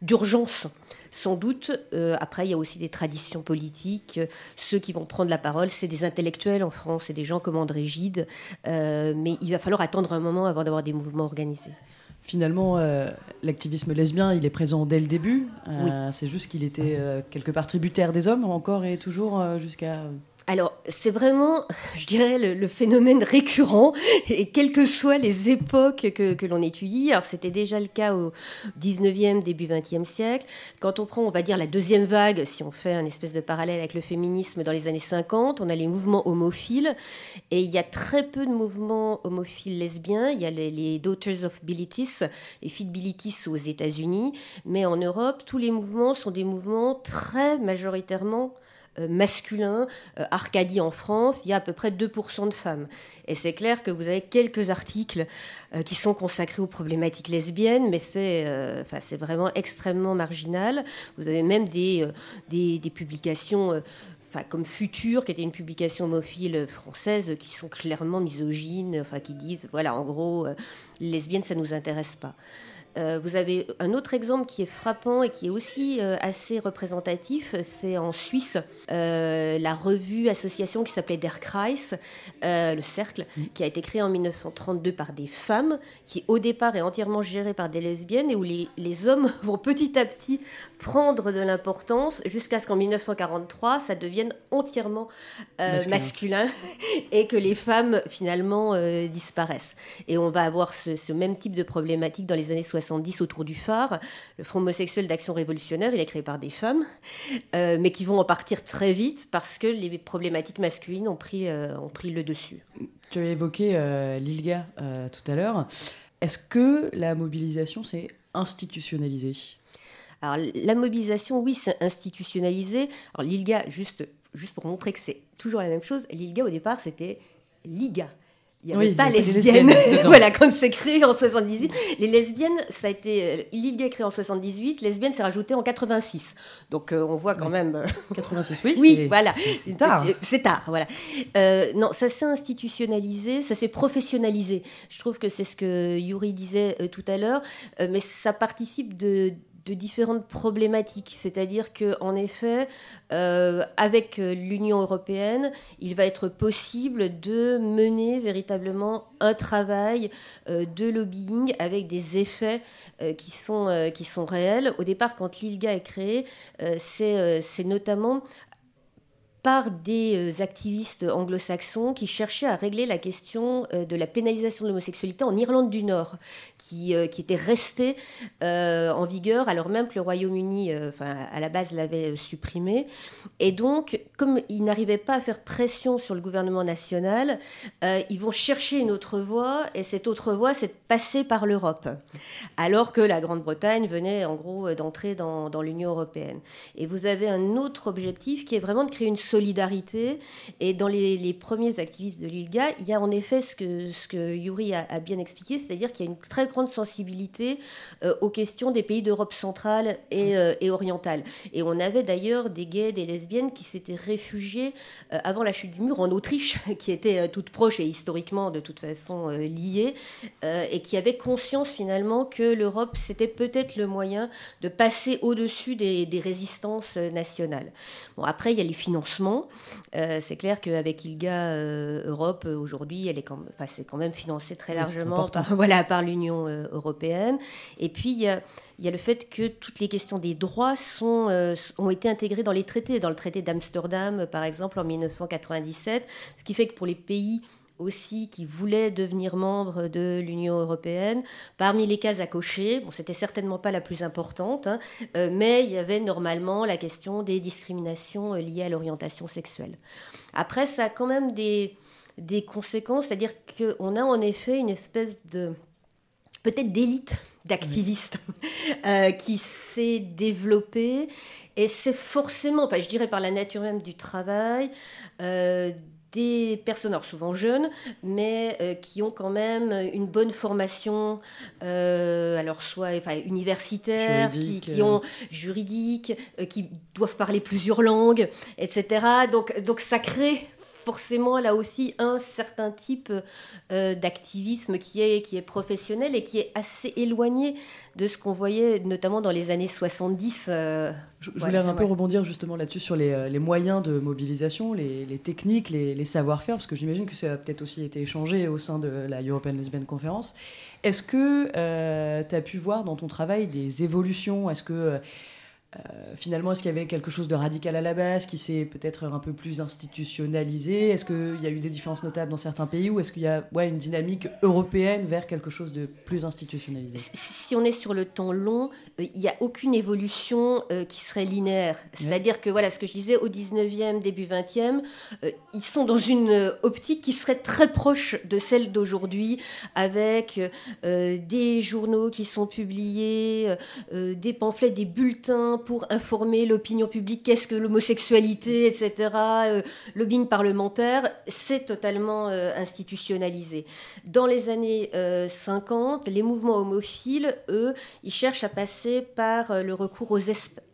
d'urgence. Sans doute, euh, après, il y a aussi des traditions politiques. Ceux qui vont prendre la parole, c'est des intellectuels en France, c'est des gens comme André Gide. Euh, mais il va falloir attendre un moment avant d'avoir des mouvements organisés. Finalement, euh, l'activisme lesbien, il est présent dès le début. Euh, c'est juste qu'il était euh, quelque part tributaire des hommes, encore et toujours jusqu'à alors, c'est vraiment, je dirais, le, phénomène récurrent, et quelles que soient les époques que, l'on étudie. Alors, c'était déjà le cas au 19e, début 20e siècle. Quand on prend, on va dire, la deuxième vague, si on fait un espèce de parallèle avec le féminisme dans les années 50, on a les mouvements homophiles, et il y a très peu de mouvements homophiles lesbiens. Il y a les, Daughters of Bilitis, les filles Bilitis aux États-Unis, mais en Europe, tous les mouvements sont des mouvements très majoritairement masculin. Euh, Arcadie en France, il y a à peu près 2% de femmes. Et c'est clair que vous avez quelques articles euh, qui sont consacrés aux problématiques lesbiennes, mais c'est vraiment extrêmement marginal. Vous avez même des, des, publications enfin comme Futur, qui était une publication homophile française, qui sont clairement misogynes, enfin qui disent, voilà, en gros, lesbiennes, ça nous intéresse pas. Euh, vous avez un autre exemple qui est frappant et qui est aussi euh, assez représentatif, c'est en Suisse, euh, la revue association qui s'appelait Der Kreis, le Cercle, mm. qui a été créée en 1932 par des femmes, qui au départ est entièrement gérée par des lesbiennes et où les, les hommes vont petit à petit prendre de l'importance jusqu'à ce qu'en 1943, ça devienne entièrement masculin. et que les femmes finalement disparaissent. Et on va avoir ce, ce même type de problématique dans les années 60 autour du phare. Le Front homosexuel d'action révolutionnaire, il est créé par des femmes, euh, mais qui vont en partir très vite parce que les problématiques masculines ont pris, euh, ont pris le dessus. Tu as évoqué euh, l'ILGA tout à l'heure. Est-ce que la mobilisation s'est institutionnalisée? Alors, la mobilisation, oui, c'est institutionnalisé. Alors, l'ILGA, juste, juste pour montrer que c'est toujours la même chose, l'ILGA, au départ, c'était LIGA, il n'y avait pas lesbiennes. voilà, quand c'est créé en 78. Les lesbiennes, ça a été. L'île gay créé en 78, lesbiennes, c'est rajouté en 86. Donc euh, on voit quand même. 86, oui. oui, voilà. C'est tard. C'est tard, voilà. Euh, non, ça s'est institutionnalisé, ça s'est professionnalisé. Je trouve que c'est ce que Yuri disait euh, tout à l'heure, mais ça participe de de différentes problématiques. C'est-à-dire que, en effet, euh, avec l'Union européenne, il va être possible de mener véritablement un travail euh, de lobbying avec des effets euh, qui, sont, qui sont réels. Au départ, quand l'ILGA est créé, c'est notamment par des euh, activistes anglo-saxons qui cherchaient à régler la question euh, de la pénalisation de l'homosexualité en Irlande du Nord, qui, euh, qui était restée en vigueur alors même que le Royaume-Uni, enfin, à la base, l'avait supprimée. Et donc, comme ils n'arrivaient pas à faire pression sur le gouvernement national, ils vont chercher une autre voie, et cette autre voie, c'est de passer par l'Europe, alors que la Grande-Bretagne venait en gros d'entrer dans, dans l'Union européenne. Et vous avez un autre objectif qui est vraiment de créer une solidarité. Et dans les, premiers activistes de l'ILGA, il y a en effet ce que, ce que Yuri a, bien expliqué, c'est-à-dire qu'il y a une très grande sensibilité euh, aux questions des pays d'Europe centrale et, euh, et, orientale. Et on avait d'ailleurs des gays, des lesbiennes qui s'étaient réfugiés euh, avant la chute du mur en Autriche, qui était toute proche et historiquement de toute façon liée, et qui avaient conscience finalement que l'Europe, c'était peut-être le moyen de passer au-dessus des, des résistances nationales. Bon, après, il y a les financements euh, c'est clair qu'avec ILGA euh, Europe, euh, aujourd'hui, elle est quand, enfin, c'est quand même financé très largement par, voilà, par l'Union européenne. Et puis, il y a, il y a le fait que toutes les questions des droits sont, ont été intégrées dans les traités, dans le traité d'Amsterdam, par exemple, en 1997, ce qui fait que pour les pays aussi qui voulaient devenir membres de l'Union européenne. Parmi les cases à cocher, bon, c'était certainement pas la plus importante, hein, euh, mais il y avait normalement la question des discriminations euh, liées à l'orientation sexuelle. Après, ça a quand même des, des conséquences, c'est-à-dire qu'on a en effet une espèce de peut-être d'élite d'activistes euh, qui s'est développée et c'est forcément, enfin je dirais par la nature même du travail, des personnes, alors souvent jeunes, mais euh, qui ont quand même une bonne formation, euh, alors soit enfin, universitaire, qui, qui, euh. ont juridique, qui doivent parler plusieurs langues, etc. Donc, donc ça crée forcément là aussi un certain type euh, d'activisme qui est, qui est professionnel et qui est assez éloigné de ce qu'on voyait notamment dans les années 70. Euh, je, voulais un peu rebondir justement là-dessus sur les, euh, les, moyens de mobilisation, les, les techniques, les, les savoir-faire, parce que j'imagine que ça a peut-être aussi été échangé au sein de la European Lesbian Conference. Est-ce que tu as pu voir dans ton travail des évolutions? Est-ce que euh, finalement, est-ce qu'il y avait quelque chose de radical à la base qui s'est peut-être un peu plus institutionnalisé? Est-ce qu'il y a eu des différences notables dans certains pays ou est-ce qu'il y a ouais, une dynamique européenne vers quelque chose de plus institutionnalisé? Si on est sur le temps long, euh, il n'y a aucune évolution euh, qui serait linéaire. C'est-à-dire que, voilà, ce que je disais, au 19e, début 20e, ils sont dans une optique qui serait très proche de celle d'aujourd'hui, avec des journaux qui sont publiés, des pamphlets, des bulletins pour informer l'opinion publique, qu'est-ce que l'homosexualité, etc., euh, lobbying parlementaire, c'est totalement euh, institutionnalisé. Dans les années 50, euh, les mouvements homophiles, eux, ils cherchent à passer par le recours aux,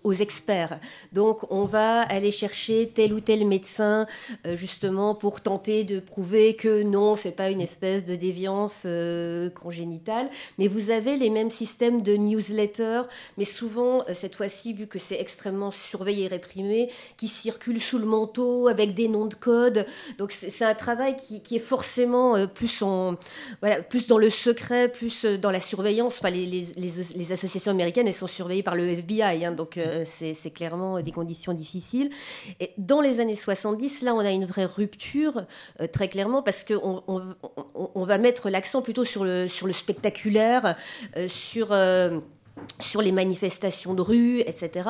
aux experts. Donc on va aller chercher tel ou tel médecin euh, justement pour tenter de prouver que non, c'est pas une espèce de déviance euh, congénitale, mais vous avez les mêmes systèmes de newsletter, mais souvent euh, cette fois-ci vu que c'est extrêmement surveillé et réprimé, qui circulent sous le manteau avec des noms de code. Donc c'est un travail qui, est forcément plus en voilà, plus dans le secret, plus dans la surveillance. Enfin, les, associations américaines elles sont surveillées par le FBI, hein, donc euh, c'est clairement des conditions difficiles. Et dans les années 70, là, on a une vraie rupture, euh, très clairement, parce qu'on on, va mettre l'accent plutôt sur le, spectaculaire, euh, sur les manifestations de rue, etc.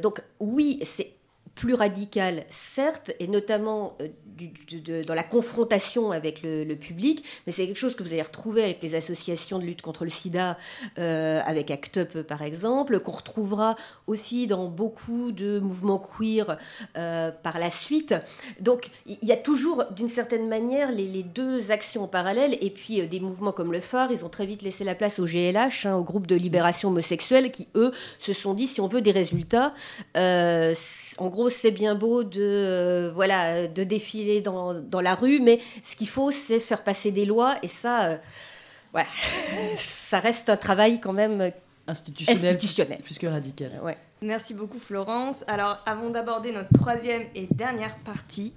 Donc oui, c'est plus radical, certes, et notamment euh, dans la confrontation avec le, public, mais c'est quelque chose que vous allez retrouver avec les associations de lutte contre le sida, euh, avec ACT UP par exemple, qu'on retrouvera aussi dans beaucoup de mouvements queer euh, par la suite. Donc il y a toujours, d'une certaine manière, les, deux actions en parallèle, et puis des mouvements comme le phare, ils ont très vite laissé la place au GLH, hein, au groupe de libération homosexuelle, qui eux se sont dit, si on veut des résultats, en gros, c'est bien beau de, euh, voilà, de défiler dans, dans, la rue, mais ce qu'il faut, c'est faire passer des lois, et ça, euh, voilà, ça reste un travail quand même institutionnel, plus que radical. Ouais. Merci beaucoup, Florence. Alors, avant d'aborder notre troisième et dernière partie,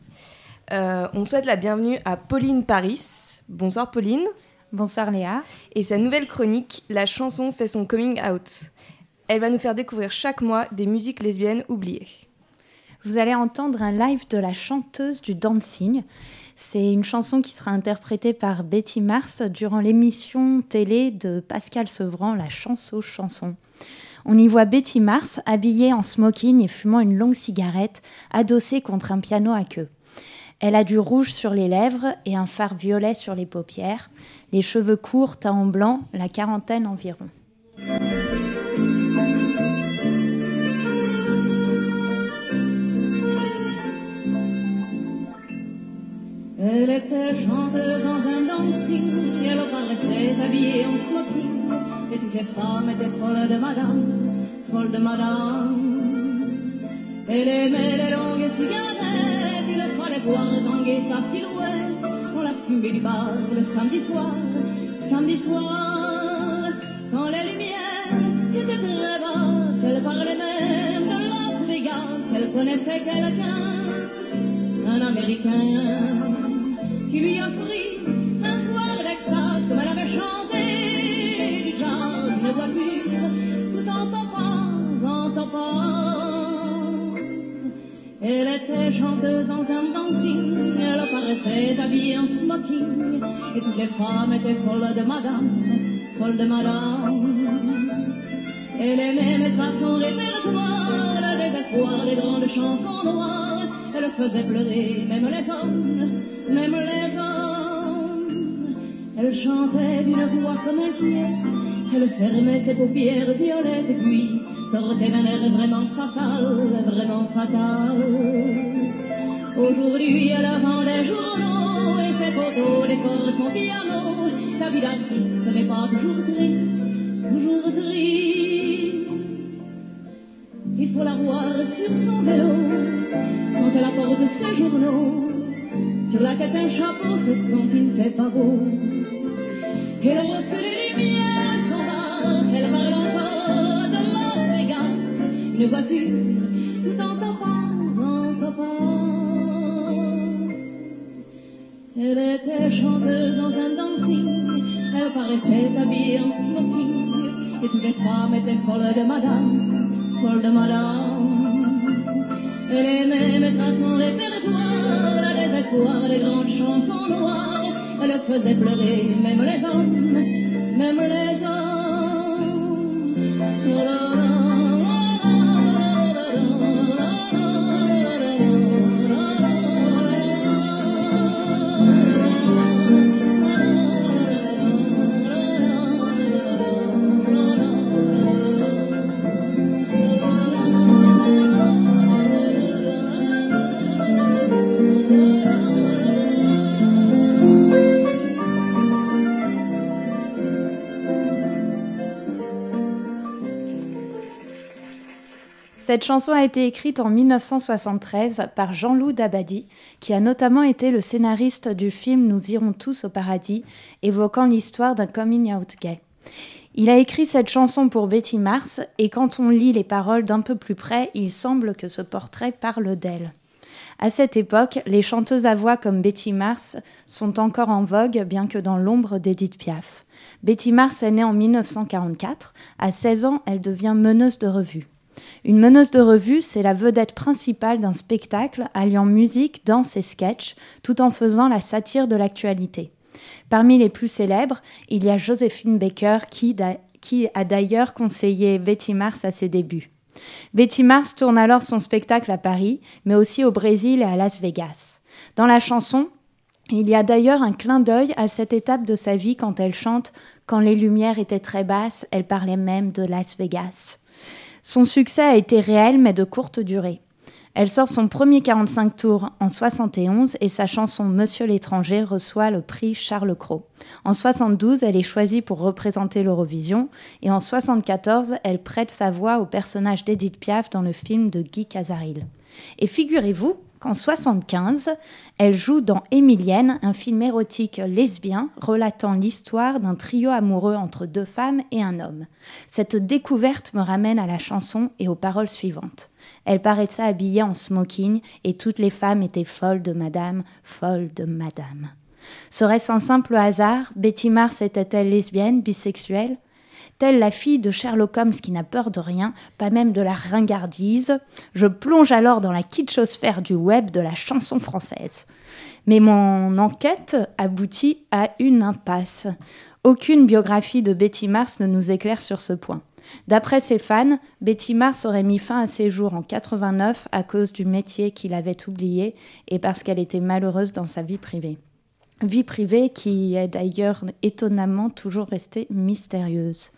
euh, on souhaite la bienvenue à Pauline Paris. Bonsoir, Pauline. Bonsoir, Léa. Et sa nouvelle chronique, La chanson fait son coming out. Elle va nous faire découvrir chaque mois des musiques lesbiennes oubliées. Vous allez entendre un live de la chanteuse du dancing. C'est une chanson qui sera interprétée par Betty Mars durant l'émission télé de Pascal Sevran, La chanson chanson. On y voit Betty Mars habillée en smoking et fumant une longue cigarette, adossée contre un piano à queue. Elle a du rouge sur les lèvres et un fard violet sur les paupières, les cheveux courts, teint en blanc, la quarantaine environ. Elle était chanteuse dans un dancing, et elle paraissait habillée en smoking, et toutes les femmes étaient folles de madame, folles de madame. Elle aimait les longues cigarettes, il fallait voir tanguer sa silhouette, on la fumée du bar le samedi soir, samedi soir, quand les lumières étaient très basses, elle parlait même de Las Vegas, elle connaissait quelqu'un, un Américain qui lui offrit un soir d'extase comme elle avait chanté du jazz, une voiture tout en topaz, en topaz. Elle était chanteuse dans un dancing, elle apparaissait habillée en smoking, et toutes les femmes étaient folles de madame, folles de madame. Elle aimait mettre à son répertoire le désespoir des grandes chansons noires, elle faisait pleurer même les hommes même les. Elle chantait d'une voix comme inquiète, elle fermait ses paupières violettes, et puis sortait d'un air vraiment fatal, vraiment fatal. Aujourd'hui, elle vend les journaux et ses photos décorent son piano. Sa vie d'artiste n'est pas toujours triste, toujours triste. Il faut la voir sur son vélo quand elle apporte ses journaux sur la tête un chapeau, c'est quand il ne fait pas beau. Une voiture tout en topaz, en topaz. Elle était chanteuse dans un dancing, elle paraissait habillée en smoking, et toutes les femmes étaient folles de madame, folles de madame. Elle aimait mettre à son répertoire espoirs, les grandes chansons noires, elle faisait pleurer même les hommes, même les hommes. Cette chanson a été écrite en 1973 par Jean-Loup Dabadi, qui a notamment été le scénariste du film Nous irons tous au paradis, évoquant l'histoire d'un coming out gay. Il a écrit cette chanson pour Betty Mars, et quand on lit les paroles d'un peu plus près, il semble que ce portrait parle d'elle. À cette époque, les chanteuses à voix comme Betty Mars sont encore en vogue, bien que dans l'ombre d'Edith Piaf. Betty Mars est née en 1944. À 16 ans, elle devient meneuse de revue. Une meneuse de revue, c'est la vedette principale d'un spectacle alliant musique, danse et sketch, tout en faisant la satire de l'actualité. Parmi les plus célèbres, il y a Joséphine Baker qui, qui a d'ailleurs conseillé Betty Mars à ses débuts. Betty Mars tourne alors son spectacle à Paris, mais aussi au Brésil et à Las Vegas. Dans la chanson, il y a d'ailleurs un clin d'œil à cette étape de sa vie quand elle chante Quand les lumières étaient très basses, elle parlait même de Las Vegas. Son succès a été réel mais de courte durée. Elle sort son premier 45 tours en 71 et sa chanson Monsieur l'étranger reçoit le prix Charles Cros. En 72, elle est choisie pour représenter l'Eurovision et en 74, elle prête sa voix au personnage d'Edith Piaf dans le film de Guy Casaril. Et figurez-vous qu'en 75, elle joue dans Émilienne, un film érotique lesbien relatant l'histoire d'un trio amoureux entre deux femmes et un homme. Cette découverte me ramène à la chanson et aux paroles suivantes. Elle paraissait habillée en smoking et toutes les femmes étaient folles de madame, folles de madame. Serait-ce un simple hasard? Betty Mars était-elle lesbienne, bisexuelle? Telle la fille de Sherlock Holmes qui n'a peur de rien, pas même de la ringardise, je plonge alors dans la kitschosphère du web de la chanson française. Mais mon enquête aboutit à une impasse. Aucune biographie de Betty Mars ne nous éclaire sur ce point. D'après ses fans, Betty Mars aurait mis fin à ses jours en 89 à cause du métier qu'il avait oublié et parce qu'elle était malheureuse dans sa vie privée. Vie privée qui est d'ailleurs étonnamment toujours restée mystérieuse.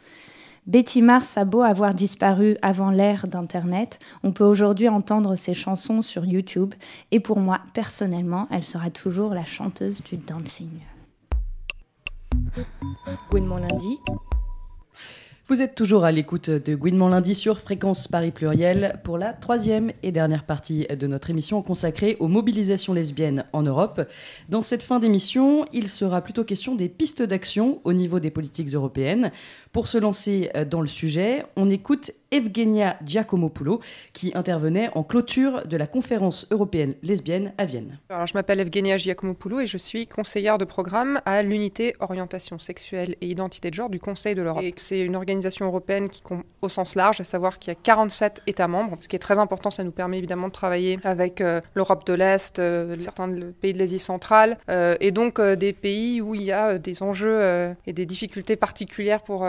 Betty Mars a beau avoir disparu avant l'ère d'Internet, on peut aujourd'hui entendre ses chansons sur YouTube et pour moi, personnellement, elle sera toujours la chanteuse du dancing. Lundi, vous êtes toujours à l'écoute de Gouinement lundi sur Fréquence Paris Pluriel pour la troisième et dernière partie de notre émission consacrée aux mobilisations lesbiennes en Europe. Dans cette fin d'émission, il sera plutôt question des pistes d'action au niveau des politiques européennes. Pour se lancer dans le sujet, on écoute Evgenia Giacomopoulou, qui intervenait en clôture de la conférence européenne lesbienne à Vienne. Alors, je m'appelle Evgenia Giacomopoulou et je suis conseillère de programme à l'unité orientation sexuelle et identité de genre du Conseil de l'Europe. C'est une organisation européenne qui compte au sens large, à savoir qu'il y a 47 États membres. Ce qui est très important, ça nous permet évidemment de travailler avec euh, l'Europe de l'Est, euh, certains pays de l'Asie centrale, euh, et donc des pays où il y a des enjeux et des difficultés particulières pour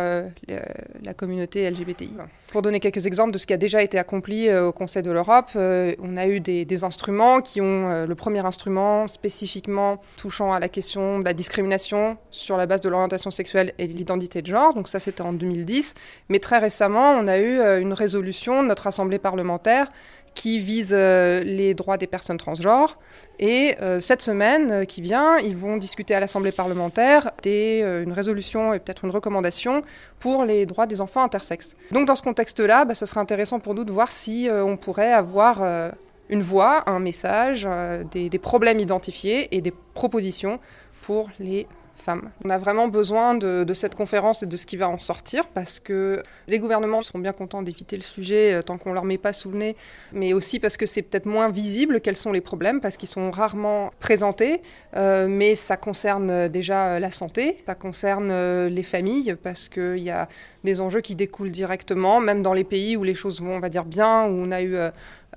la communauté LGBTI. Pour donner quelques exemples de ce qui a déjà été accompli euh, au Conseil de l'Europe, euh, on a eu des, instruments qui ont euh, le premier instrument spécifiquement touchant à la question de la discrimination sur la base de l'orientation sexuelle et l'identité de genre. Donc ça, c'était en 2010. Mais très récemment, on a eu une résolution de notre Assemblée parlementaire qui vise euh, les droits des personnes transgenres. Et euh, cette semaine euh, qui vient, ils vont discuter à l'Assemblée parlementaire des, une résolution et peut-être une recommandation pour les droits des enfants intersexes. Donc dans ce contexte-là, bah, serait intéressant pour nous de voir si on pourrait avoir une voix, un message, des problèmes identifiés et des propositions pour les on a vraiment besoin de, cette conférence et de ce qui va en sortir parce que les gouvernements seront bien contents d'éviter le sujet euh, tant qu'on ne leur met pas sous le nez, mais aussi parce que c'est peut-être moins visible quels sont les problèmes parce qu'ils sont rarement présentés, euh, mais ça concerne euh, déjà la santé, ça concerne les familles parce qu'il y a des enjeux qui découlent directement, même dans les pays où les choses vont, on va dire, bien, où on a eu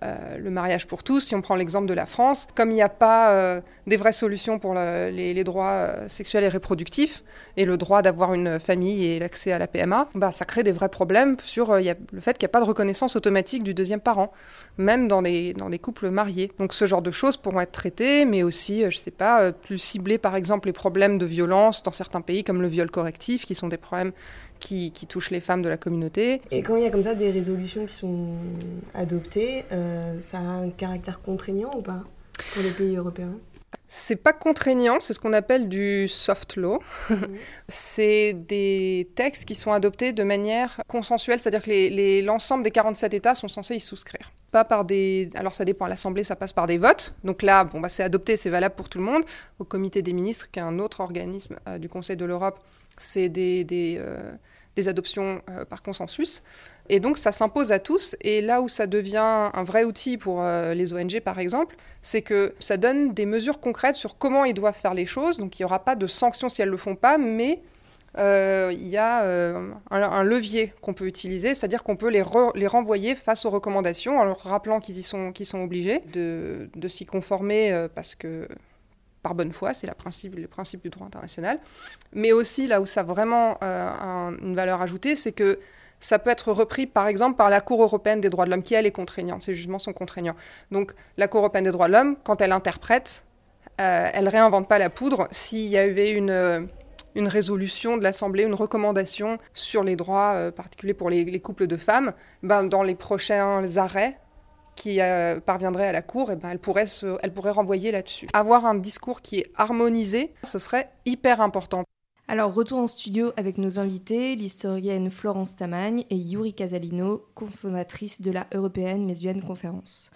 euh, le mariage pour tous, si on prend l'exemple de la France, comme il n'y a pas euh, des vraies solutions pour les, droits euh, sexuels et reproductifs et le droit d'avoir une famille et l'accès à la PMA, bah, ça crée des vrais problèmes sur le fait qu'il n'y a pas de reconnaissance automatique du deuxième parent, même dans des couples mariés. Donc ce genre de choses pourront être traitées, mais aussi, je ne sais pas, plus cibler par exemple les problèmes de violence dans certains pays comme le viol correctif, qui sont des problèmes qui, touchent les femmes de la communauté. Et quand il y a comme ça des résolutions qui sont adoptées, euh, ça a un caractère contraignant ou pas pour les pays européens? C'est pas contraignant, c'est ce qu'on appelle du soft law. Mhm. c'est des textes qui sont adoptés de manière consensuelle, c'est-à-dire que l'ensemble des 47 États sont censés y souscrire. Pas par des. Alors ça dépend, à l'Assemblée, ça passe par des votes. Donc là, bon, bah, c'est adopté, c'est valable pour tout le monde. Au Comité des ministres, qui est un autre organisme euh, du Conseil de l'Europe, c'est des, des, euh, des adoptions euh, par consensus. Et donc ça s'impose à tous. Et là où ça devient un vrai outil pour euh, les ONG, par exemple, c'est que ça donne des mesures concrètes sur comment ils doivent faire les choses. Donc il n'y aura pas de sanctions si elles ne le font pas, mais euh, il y a un, levier qu'on peut utiliser, c'est-à-dire qu'on peut les, les, renvoyer face aux recommandations en leur rappelant qu'ils y sont, qu'ils sont obligés de, de s'y conformer parce que par bonne foi, c'est le principe du droit international. Mais aussi, là où ça a vraiment euh, une valeur ajoutée, c'est que ça peut être repris, par exemple, par la Cour européenne des droits de l'homme, qui, elle, est contraignante. Ces jugements sont contraignants. Donc, la Cour européenne des droits de l'homme, quand elle interprète, euh, elle réinvente pas la poudre. S'il y avait une, une résolution de l'Assemblée, une recommandation sur les droits euh, particuliers pour les, les, couples de femmes, ben, dans les prochains arrêts, qui euh, parviendrait à la Cour, et eh ben, elle, pourrait elle pourrait renvoyer là-dessus. Avoir un discours qui est harmonisé, ce serait hyper important. Alors, retour en studio avec nos invités, l'historienne Florence Tamagne et Yuri Casalino, cofondatrice de la Européenne Lesbienne Conférence.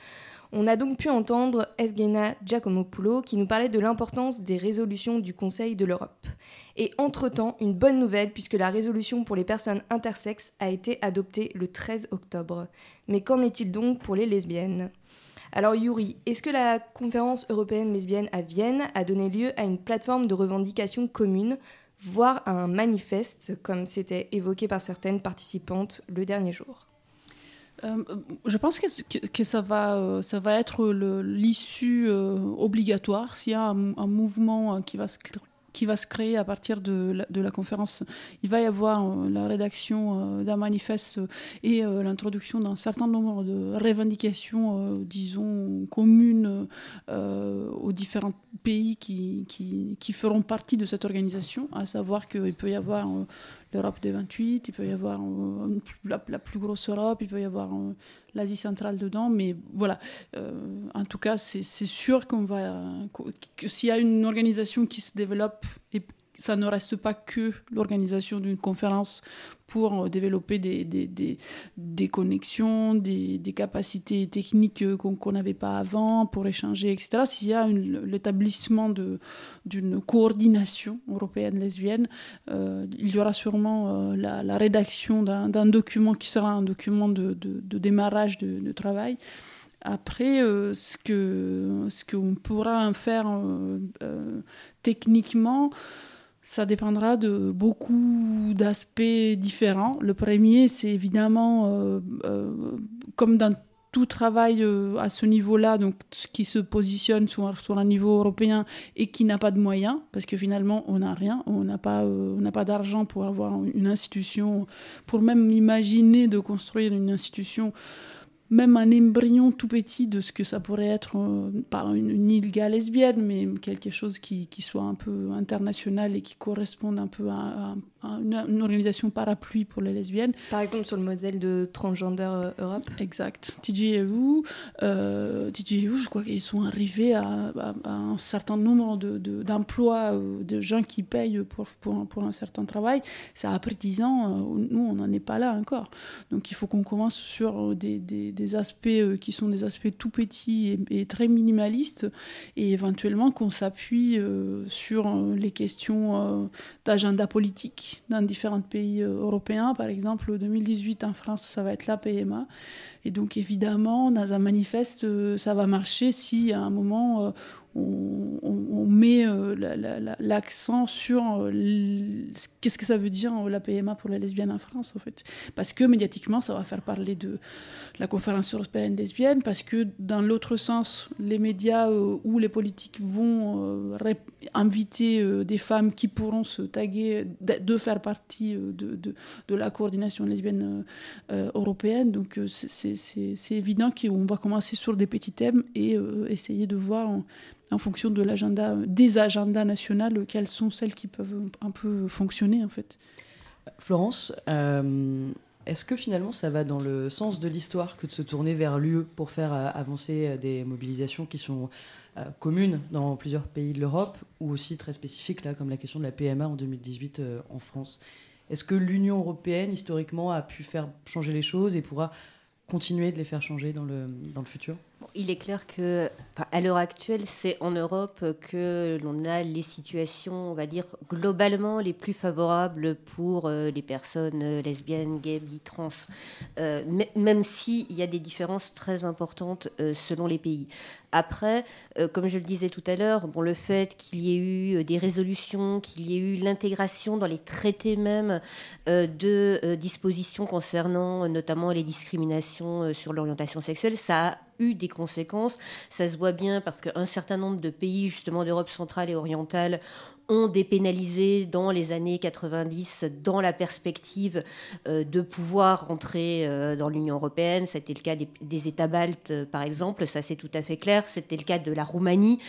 On a donc pu entendre Evgena Giacomopoulou qui nous parlait de l'importance des résolutions du Conseil de l'Europe. Et entre-temps, une bonne nouvelle puisque la résolution pour les personnes intersexes a été adoptée le 13 octobre. Mais qu'en est-il donc pour les lesbiennes? Alors Yuri, est-ce que la conférence européenne lesbienne à Vienne a donné lieu à une plateforme de revendication commune, voire à un manifeste, comme c'était évoqué par certaines participantes le dernier jour? Euh, je pense que, que, ça, va, euh, ça va être l'issue euh, obligatoire s'il y a un, mouvement qui va se créer à partir de la, conférence. Il va y avoir la rédaction d'un manifeste et l'introduction d'un certain nombre de revendications, disons, communes aux différents pays qui, feront partie de cette organisation, à savoir qu'il peut y avoir l'Europe des 28, il peut y avoir la, la, plus grosse Europe, il peut y avoir l'Asie centrale dedans, mais voilà. Euh, en tout cas, c'est sûr qu'on va. que s'il y a une organisation qui se développe et ça ne reste pas que l'organisation d'une conférence pour euh, développer des, des, des, des connexions, des, capacités techniques euh, qu'on n'avait pas avant, pour échanger, etc. S'il y a l'établissement d'une coordination européenne lesbienne, euh, il y aura sûrement la, rédaction d'un document qui sera un document de, de, démarrage de, travail. Après, ce qu'on ce qu'on pourra faire techniquement, ça dépendra de beaucoup d'aspects différents. Le premier, c'est évidemment, euh, euh, comme dans tout travail euh, à ce niveau-là, donc qui se positionne sur, sur, un niveau européen et qui n'a pas de moyens, parce que finalement on n'a rien, on n'a pas, on n'a pas d'argent pour avoir une institution, pour même imaginer de construire une institution même un embryon tout petit de ce que ça pourrait être, euh, pas une, une île lesbienne, mais quelque chose qui, qui, soit un peu international et qui corresponde un peu à, une, organisation parapluie pour les lesbiennes. Par exemple, sur le modèle de Transgender euh, Europe Exact. TGEU, euh, TGEU, je crois qu'ils sont arrivés à, un certain nombre d'emplois, de, de, de, gens qui payent pour, pour, pour, un certain travail. Ça a pris 10 ans, nous, on n'en est pas là encore. Donc, il faut qu'on commence sur des, des des aspects euh, qui sont des aspects tout petits et, très minimalistes, et éventuellement qu'on s'appuie euh, sur euh, les questions d'agenda politique dans différents pays européens. Par exemple, 2018 en France, ça va être la PMA. Et donc évidemment, dans un manifeste, ça va marcher si à un moment on, met euh, l'accent sur euh, qu'est-ce que ça veut dire euh, la PMA pour les lesbiennes en France, en fait. Parce que médiatiquement, ça va faire parler de la conférence européenne lesbienne, parce que dans l'autre sens, les médias ou les politiques vont inviter des femmes qui pourront se taguer de, faire partie de, de, la coordination lesbienne européenne. Donc c'est évident qu'on va commencer sur des petits thèmes et essayer de voir en fonction de l'agenda, des agendas nationaux, quelles sont celles qui peuvent un peu fonctionner en fait. Florence, euh, Est-ce que finalement ça va dans le sens de l'histoire que de se tourner vers l'UE pour faire avancer des mobilisations qui sont communes dans plusieurs pays de l'Europe ou aussi très spécifiques, là, comme la question de la PMA en 2018 en France? Est-ce que l'Union européenne, historiquement, a pu faire changer les choses et pourra continuer de les faire changer dans le, dans le futur? Il est clair que, à l'heure actuelle, c'est en Europe que l'on a les situations, on va dire, globalement les plus favorables pour euh, les personnes euh, lesbiennes, gays, bi, trans, euh, même s'il y a des différences très importantes selon les pays. Après, comme je le disais tout à l'heure, bon, le fait qu'il y ait eu des résolutions, qu'il y ait eu l'intégration dans les traités même de dispositions concernant notamment les discriminations sur l'orientation sexuelle, ça a eu des conséquences. Ça se voit bien parce qu'un certain nombre de pays, justement d'Europe centrale et orientale, ont dépénalisé dans les années 90 dans la perspective euh, de pouvoir entrer euh, dans l'Union européenne. C'était le cas des, États baltes, euh, par exemple, ça c'est tout à fait clair. C'était le cas de la Roumanie,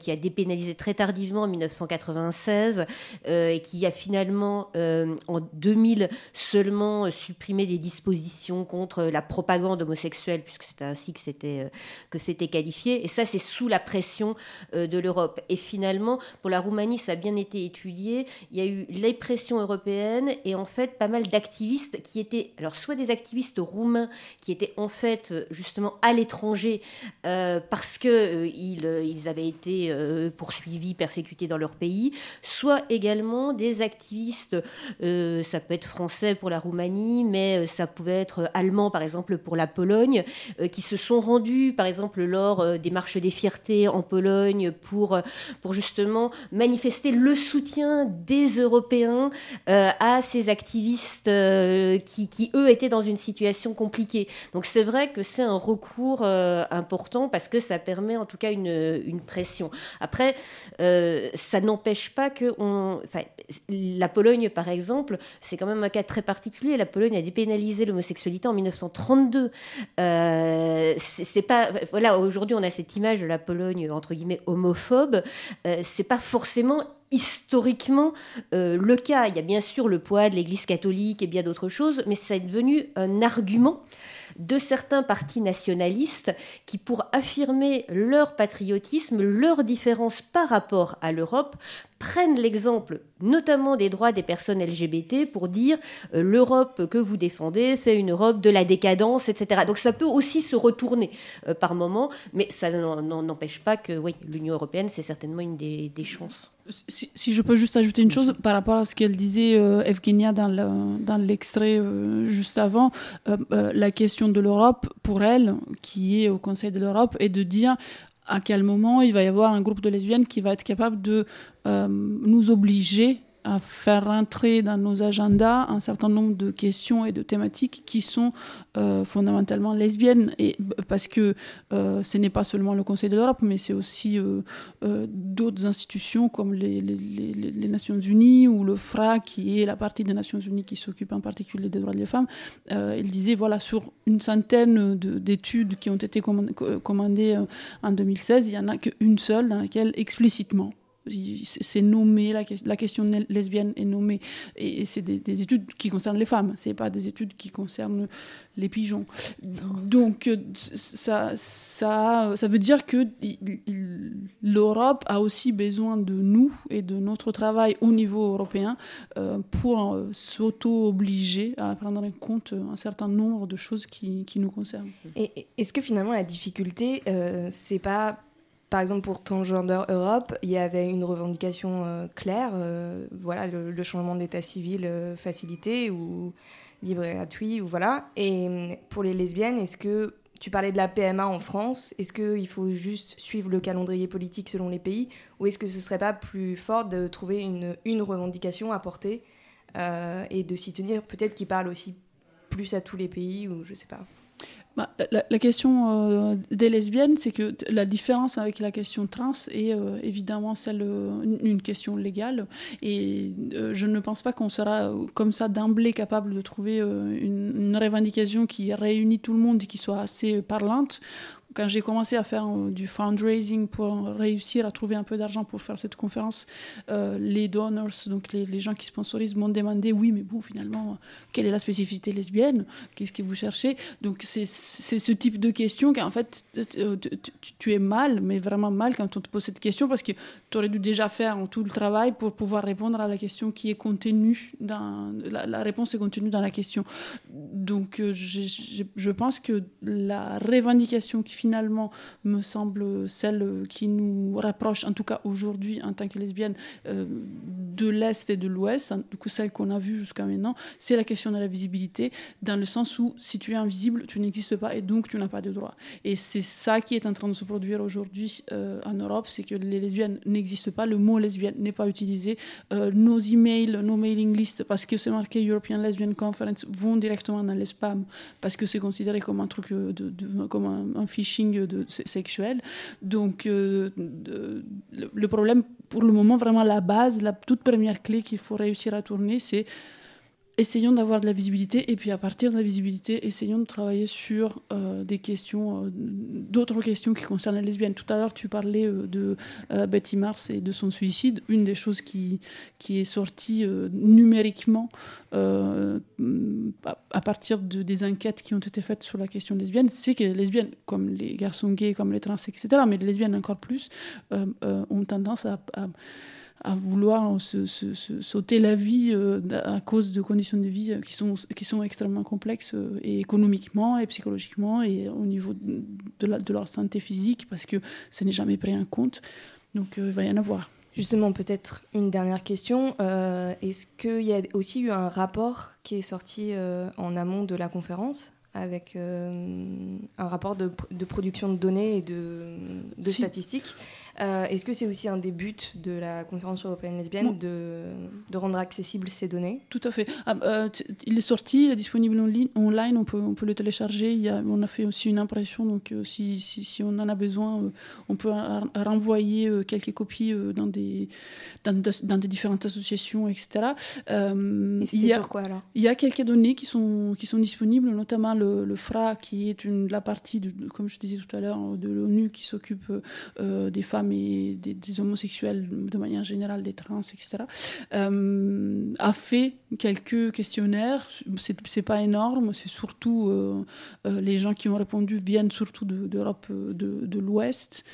qui a dépénalisé très tardivement en 1996 et qui a finalement, en 2000, seulement supprimé des dispositions contre la propagande homosexuelle, puisque c'était ainsi que c'était que c'était qualifié. Et ça, c'est sous la pression de l'Europe. Et finalement, pour la Roumanie, ça bien été étudié. Il y a eu les pressions européennes et en fait pas mal d'activistes qui étaient, alors soit des activistes roumains qui étaient en fait justement à l'étranger euh, parce que euh, ils, euh, avaient été poursuivis, persécutés dans leur pays, soit également des activistes, ça peut être français pour la Roumanie, mais ça pouvait être allemand par exemple pour la Pologne, qui se sont rendus par exemple lors des marches des fiertés en Pologne pour, pour justement manifester le soutien des Européens euh, à ces activistes euh, qui, eux, étaient dans une situation compliquée. Donc c'est vrai que c'est un recours euh, important parce que ça permet en tout cas une, une pression. Après, ça n'empêche pas que la Pologne, par exemple, c'est quand même un cas très particulier. La Pologne a dépénalisé l'homosexualité en 1932. c'est pas, voilà, aujourd'hui on a cette image de la Pologne entre guillemets homophobe. c'est pas forcément historiquement euh, le cas. Il y a bien sûr le poids de l'Église catholique et bien d'autres choses, mais ça est devenu un argument de certains partis nationalistes qui, pour affirmer leur patriotisme, leur différence par rapport à l'Europe, prennent l'exemple notamment des droits des personnes LGBT pour dire euh, l'Europe que vous défendez, c'est une Europe de la décadence, etc. Donc ça peut aussi se retourner euh, par moment, mais ça n'empêche pas que oui, l'Union européenne, c'est certainement une des, chances. Si, je peux juste ajouter une chose par rapport à ce qu'elle disait euh, Evgenia dans l'extrait juste avant, la question de l'Europe, pour elle, qui est au Conseil de l'Europe, est de dire à quel moment il va y avoir un groupe de lesbiennes qui va être capable de euh, nous obliger à faire rentrer dans nos agendas un certain nombre de questions et de thématiques qui sont euh, fondamentalement lesbiennes. Et, parce que euh, ce n'est pas seulement le Conseil de l'Europe, mais c'est aussi euh, d'autres institutions comme les, les, Nations Unies ou le FRA, qui est la partie des Nations Unies qui s'occupe en particulier des droits des femmes. il disait, voilà, sur une centaine d'études qui ont été commandées en 2016, il n'y en a qu'une seule dans laquelle explicitement c'est nommé, la, la, question lesbienne est nommée. Et, c'est des, études qui concernent les femmes, c'est pas des études qui concernent les pigeons. Donc, euh, ça, ça, ça veut dire que l'Europe a aussi besoin de nous et de notre travail au niveau européen euh, pour euh, s'auto-obliger à prendre en compte un certain nombre de choses qui, qui nous concernent. Et est-ce que finalement la difficulté, c'est pas par exemple, pour Transgender Europe, il y avait une revendication euh, claire, euh, voilà, le, changement d'état civil euh, facilité ou libre et gratuit, ou voilà. Et pour les lesbiennes, est-ce que tu parlais de la PMA en France, est-ce qu'il faut juste suivre le calendrier politique selon les pays, ou est-ce que ce serait pas plus fort de trouver une, une revendication à porter et de s'y tenir, peut-être qui parle aussi plus à tous les pays, ou je sais pas bah, la, question euh, des lesbiennes, c'est que la différence avec la question trans est euh, évidemment celle une question légale. Et je ne pense pas qu'on sera comme ça d'emblée capable de trouver une, une, revendication qui réunit tout le monde et qui soit assez parlante quand j'ai commencé à faire euh, du fundraising pour réussir à trouver un peu d'argent pour faire cette conférence, euh, les donors, donc les, gens qui sponsorisent, m'ont demandé oui, mais bon, finalement, quelle est la spécificité lesbienne? Qu'est-ce que vous cherchez? Donc, c'est ce type de questions qu'en fait, tu, es mal, mais vraiment mal quand on te pose cette question parce que tu aurais dû déjà faire tout le travail pour pouvoir répondre à la question qui est contenue dans. La, réponse est contenue dans la question. Donc, euh, je, je pense que la revendication qui finalement me semble celle qui nous rapproche, en tout cas aujourd'hui en tant que lesbienne, euh, de l'Est et de l'Ouest, coup celle qu'on a vue jusqu'à maintenant, c'est la question de la visibilité, dans le sens où si tu es invisible, tu n'existes pas et donc tu n'as pas de droit. Et c'est ça qui est en train de se produire aujourd'hui euh, en Europe, c'est que les lesbiennes n'existent pas, le mot lesbienne n'est pas utilisé, euh, nos emails, nos mailing lists, parce que c'est marqué European Lesbian Conference, vont directement dans les spams, parce que c'est considéré comme un truc, de, de, comme un fichier de, sexuel. Donc, euh, le, problème, pour le moment, vraiment la base, la toute première clé qu'il faut réussir à tourner, c'est essayons d'avoir de la visibilité et puis à partir de la visibilité, essayons de travailler sur euh, des questions, euh, d'autres questions qui concernent les lesbiennes. Tout à l'heure, tu parlais euh, de Betty Mars et de son suicide. Une des choses qui, qui est sortie numériquement à, partir de, des enquêtes qui ont été faites sur la question lesbienne, c'est que les lesbiennes, comme les garçons gays, comme les trans, etc., mais les lesbiennes encore plus, ont tendance à à vouloir se, sauter la vie euh, à cause de conditions de vie qui sont, qui sont extrêmement complexes euh, et économiquement et psychologiquement et au niveau de, la, de leur santé physique parce que ce n'est jamais pris en compte. Donc euh, il va y en avoir. Justement, peut-être une dernière question. Est-ce qu'il y a aussi eu un rapport qui est sorti en amont de la conférence avec un rapport de, de, production de données et de, de statistiques euh, est-ce que c'est aussi un des buts de la conférence européenne lesbienne de, de, rendre accessibles ces données Tout à fait. Ah, euh, il est sorti, il est disponible en ligne, online, on peut, on peut le télécharger. Il y a, on a fait aussi une impression, donc euh, si, si, si, on en a besoin, on peut renvoyer quelques copies dans, des, dans, dans, des différentes associations, etc. Et c'était sur quoi alors? Il y a quelques données qui sont, qui sont disponibles, notamment le, le FRA, qui est une, la partie, de, comme je disais tout à l'heure, de l'ONU qui s'occupe des femmes des, homosexuels de manière générale, des trans, etc., euh, a fait quelques questionnaires. C'est pas énorme, c'est surtout euh, euh, les gens qui ont répondu viennent surtout d'Europe de, de l'Ouest.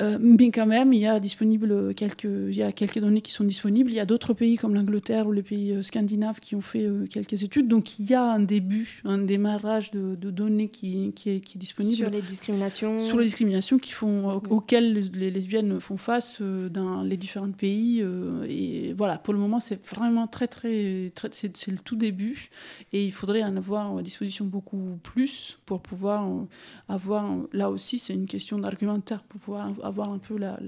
Euh, mais quand même, il y a disponible quelques, il y a quelques données qui sont disponibles. Il y a d'autres pays comme l'Angleterre ou les pays euh, scandinaves qui ont fait euh, quelques études. Donc il y a un début, un démarrage de, données qui, qui, est, qui, est, disponible. Sur les discriminations Sur les discriminations qui font, auxquelles les lesbiennes font face dans les différents pays. et voilà, pour le moment, c'est vraiment très, très. très c'est le tout début. Et il faudrait en avoir à disposition beaucoup plus pour pouvoir avoir. Là aussi, c'est une question d'argumentaire pour pouvoir avoir un peu la,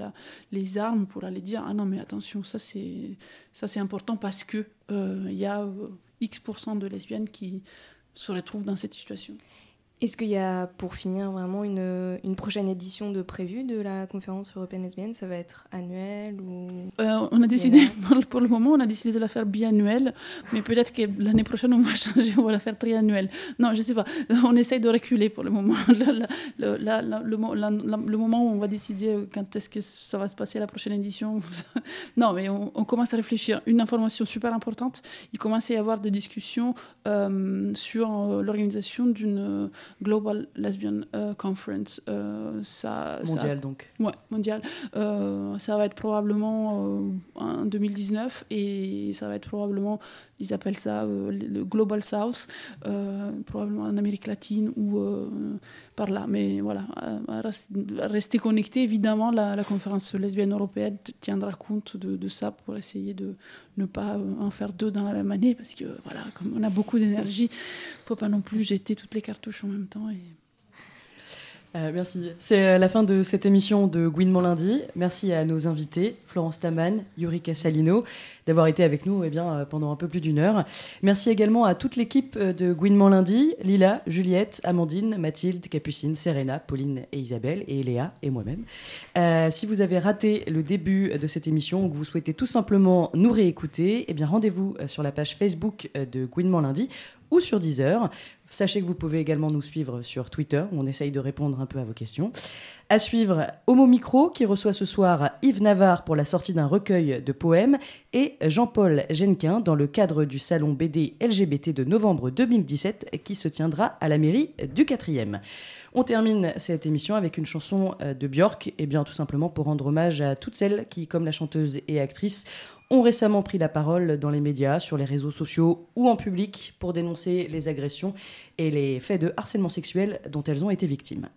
les armes pour aller dire ah non mais attention ça c'est ça c'est important parce que euh, il y a euh, X de lesbiennes qui se retrouvent dans cette situation. Est-ce qu'il y a, pour finir, vraiment une, une, prochaine édition de prévue de la conférence européenne lesbienne? Ça va être annuel ou euh, On a décidé, pour le moment, on a décidé de la faire biannuelle, mais peut-être que l'année prochaine, on va changer, on va la faire triannuelle. Non, je ne sais pas. On essaye de reculer pour le moment. Le, le, moment où on va décider quand est-ce que ça va se passer la prochaine édition. non, mais on, commence à réfléchir. Une information super importante, il commence à y avoir des discussions euh, sur euh, l'organisation d'une Global Lesbian euh, Conference. Euh, ça, mondial donc. Ouais, mondial. Euh, ça va être probablement en 2019 et ça va être probablement, ils appellent ça le Global South, probablement en Amérique latine ou par là. Mais voilà, rester connecté, évidemment, la, conférence lesbienne européenne tiendra compte de, ça pour essayer de ne pas en faire deux dans la même année parce que voilà, comme on a beaucoup d'énergie, faut pas non plus jeter toutes les cartouches en même temps. Euh, merci. C'est euh, la fin de cette émission de Gouinement lundi. Merci à nos invités, Florence Taman, Yurika Salino, d'avoir été avec nous eh bien, euh, pendant un peu plus d'une heure. Merci également à toute l'équipe de Gouinement lundi, Lila, Juliette, Amandine, Mathilde, Capucine, Serena, Pauline et Isabelle, et Léa et moi-même. si vous avez raté le début de cette émission ou que vous souhaitez tout simplement nous réécouter, eh bien rendez-vous sur la page Facebook de Gouinement lundi ou sur Deezer. Sachez que vous pouvez également nous suivre sur Twitter, où on essaye de répondre un peu à vos questions. À suivre, Homo Micro, qui reçoit ce soir Yves Navarre pour la sortie d'un recueil de poèmes, et Jean-Paul Genquin dans le cadre du salon BD LGBT de novembre 2017, qui se tiendra à la mairie du 4e. On termine cette émission avec une chanson de Björk, et bien tout simplement pour rendre hommage à toutes celles qui, comme la chanteuse et actrice, ont récemment pris la parole dans les médias, sur les réseaux sociaux ou en public pour dénoncer les agressions et les faits de harcèlement sexuel dont elles ont été victimes.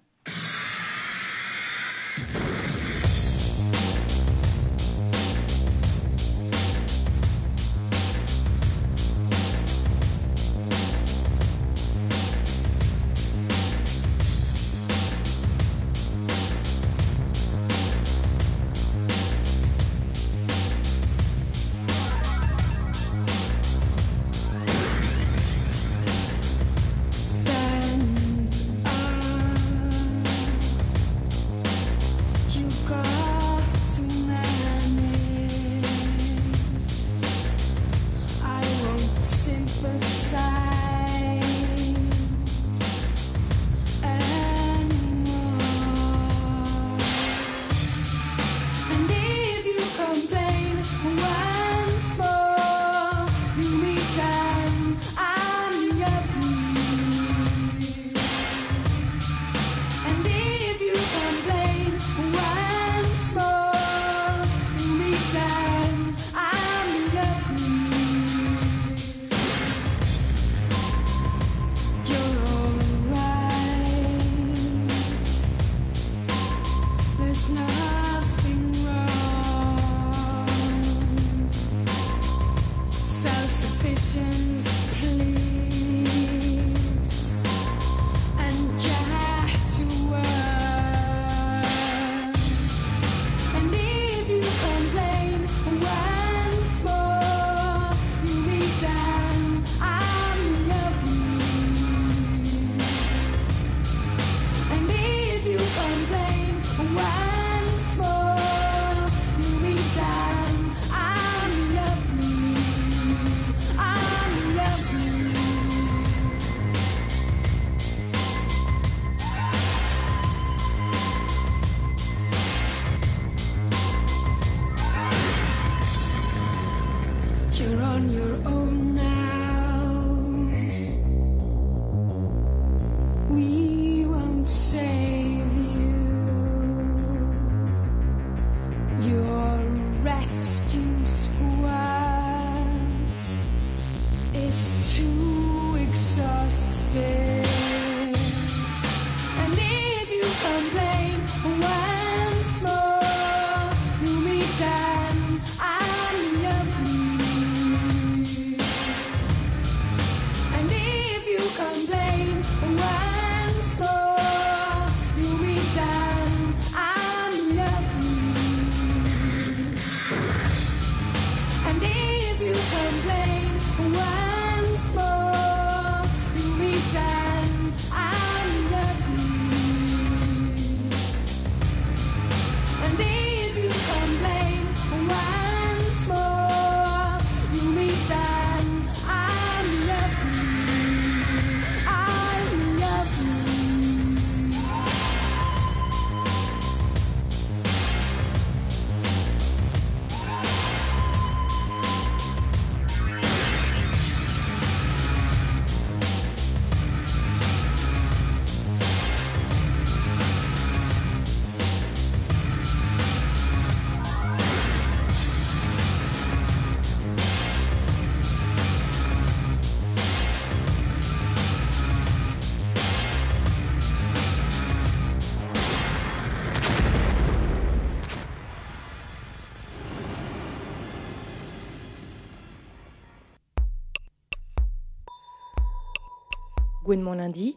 Gouinement lundi.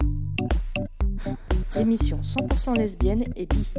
L'émission 100% lesbienne et bi.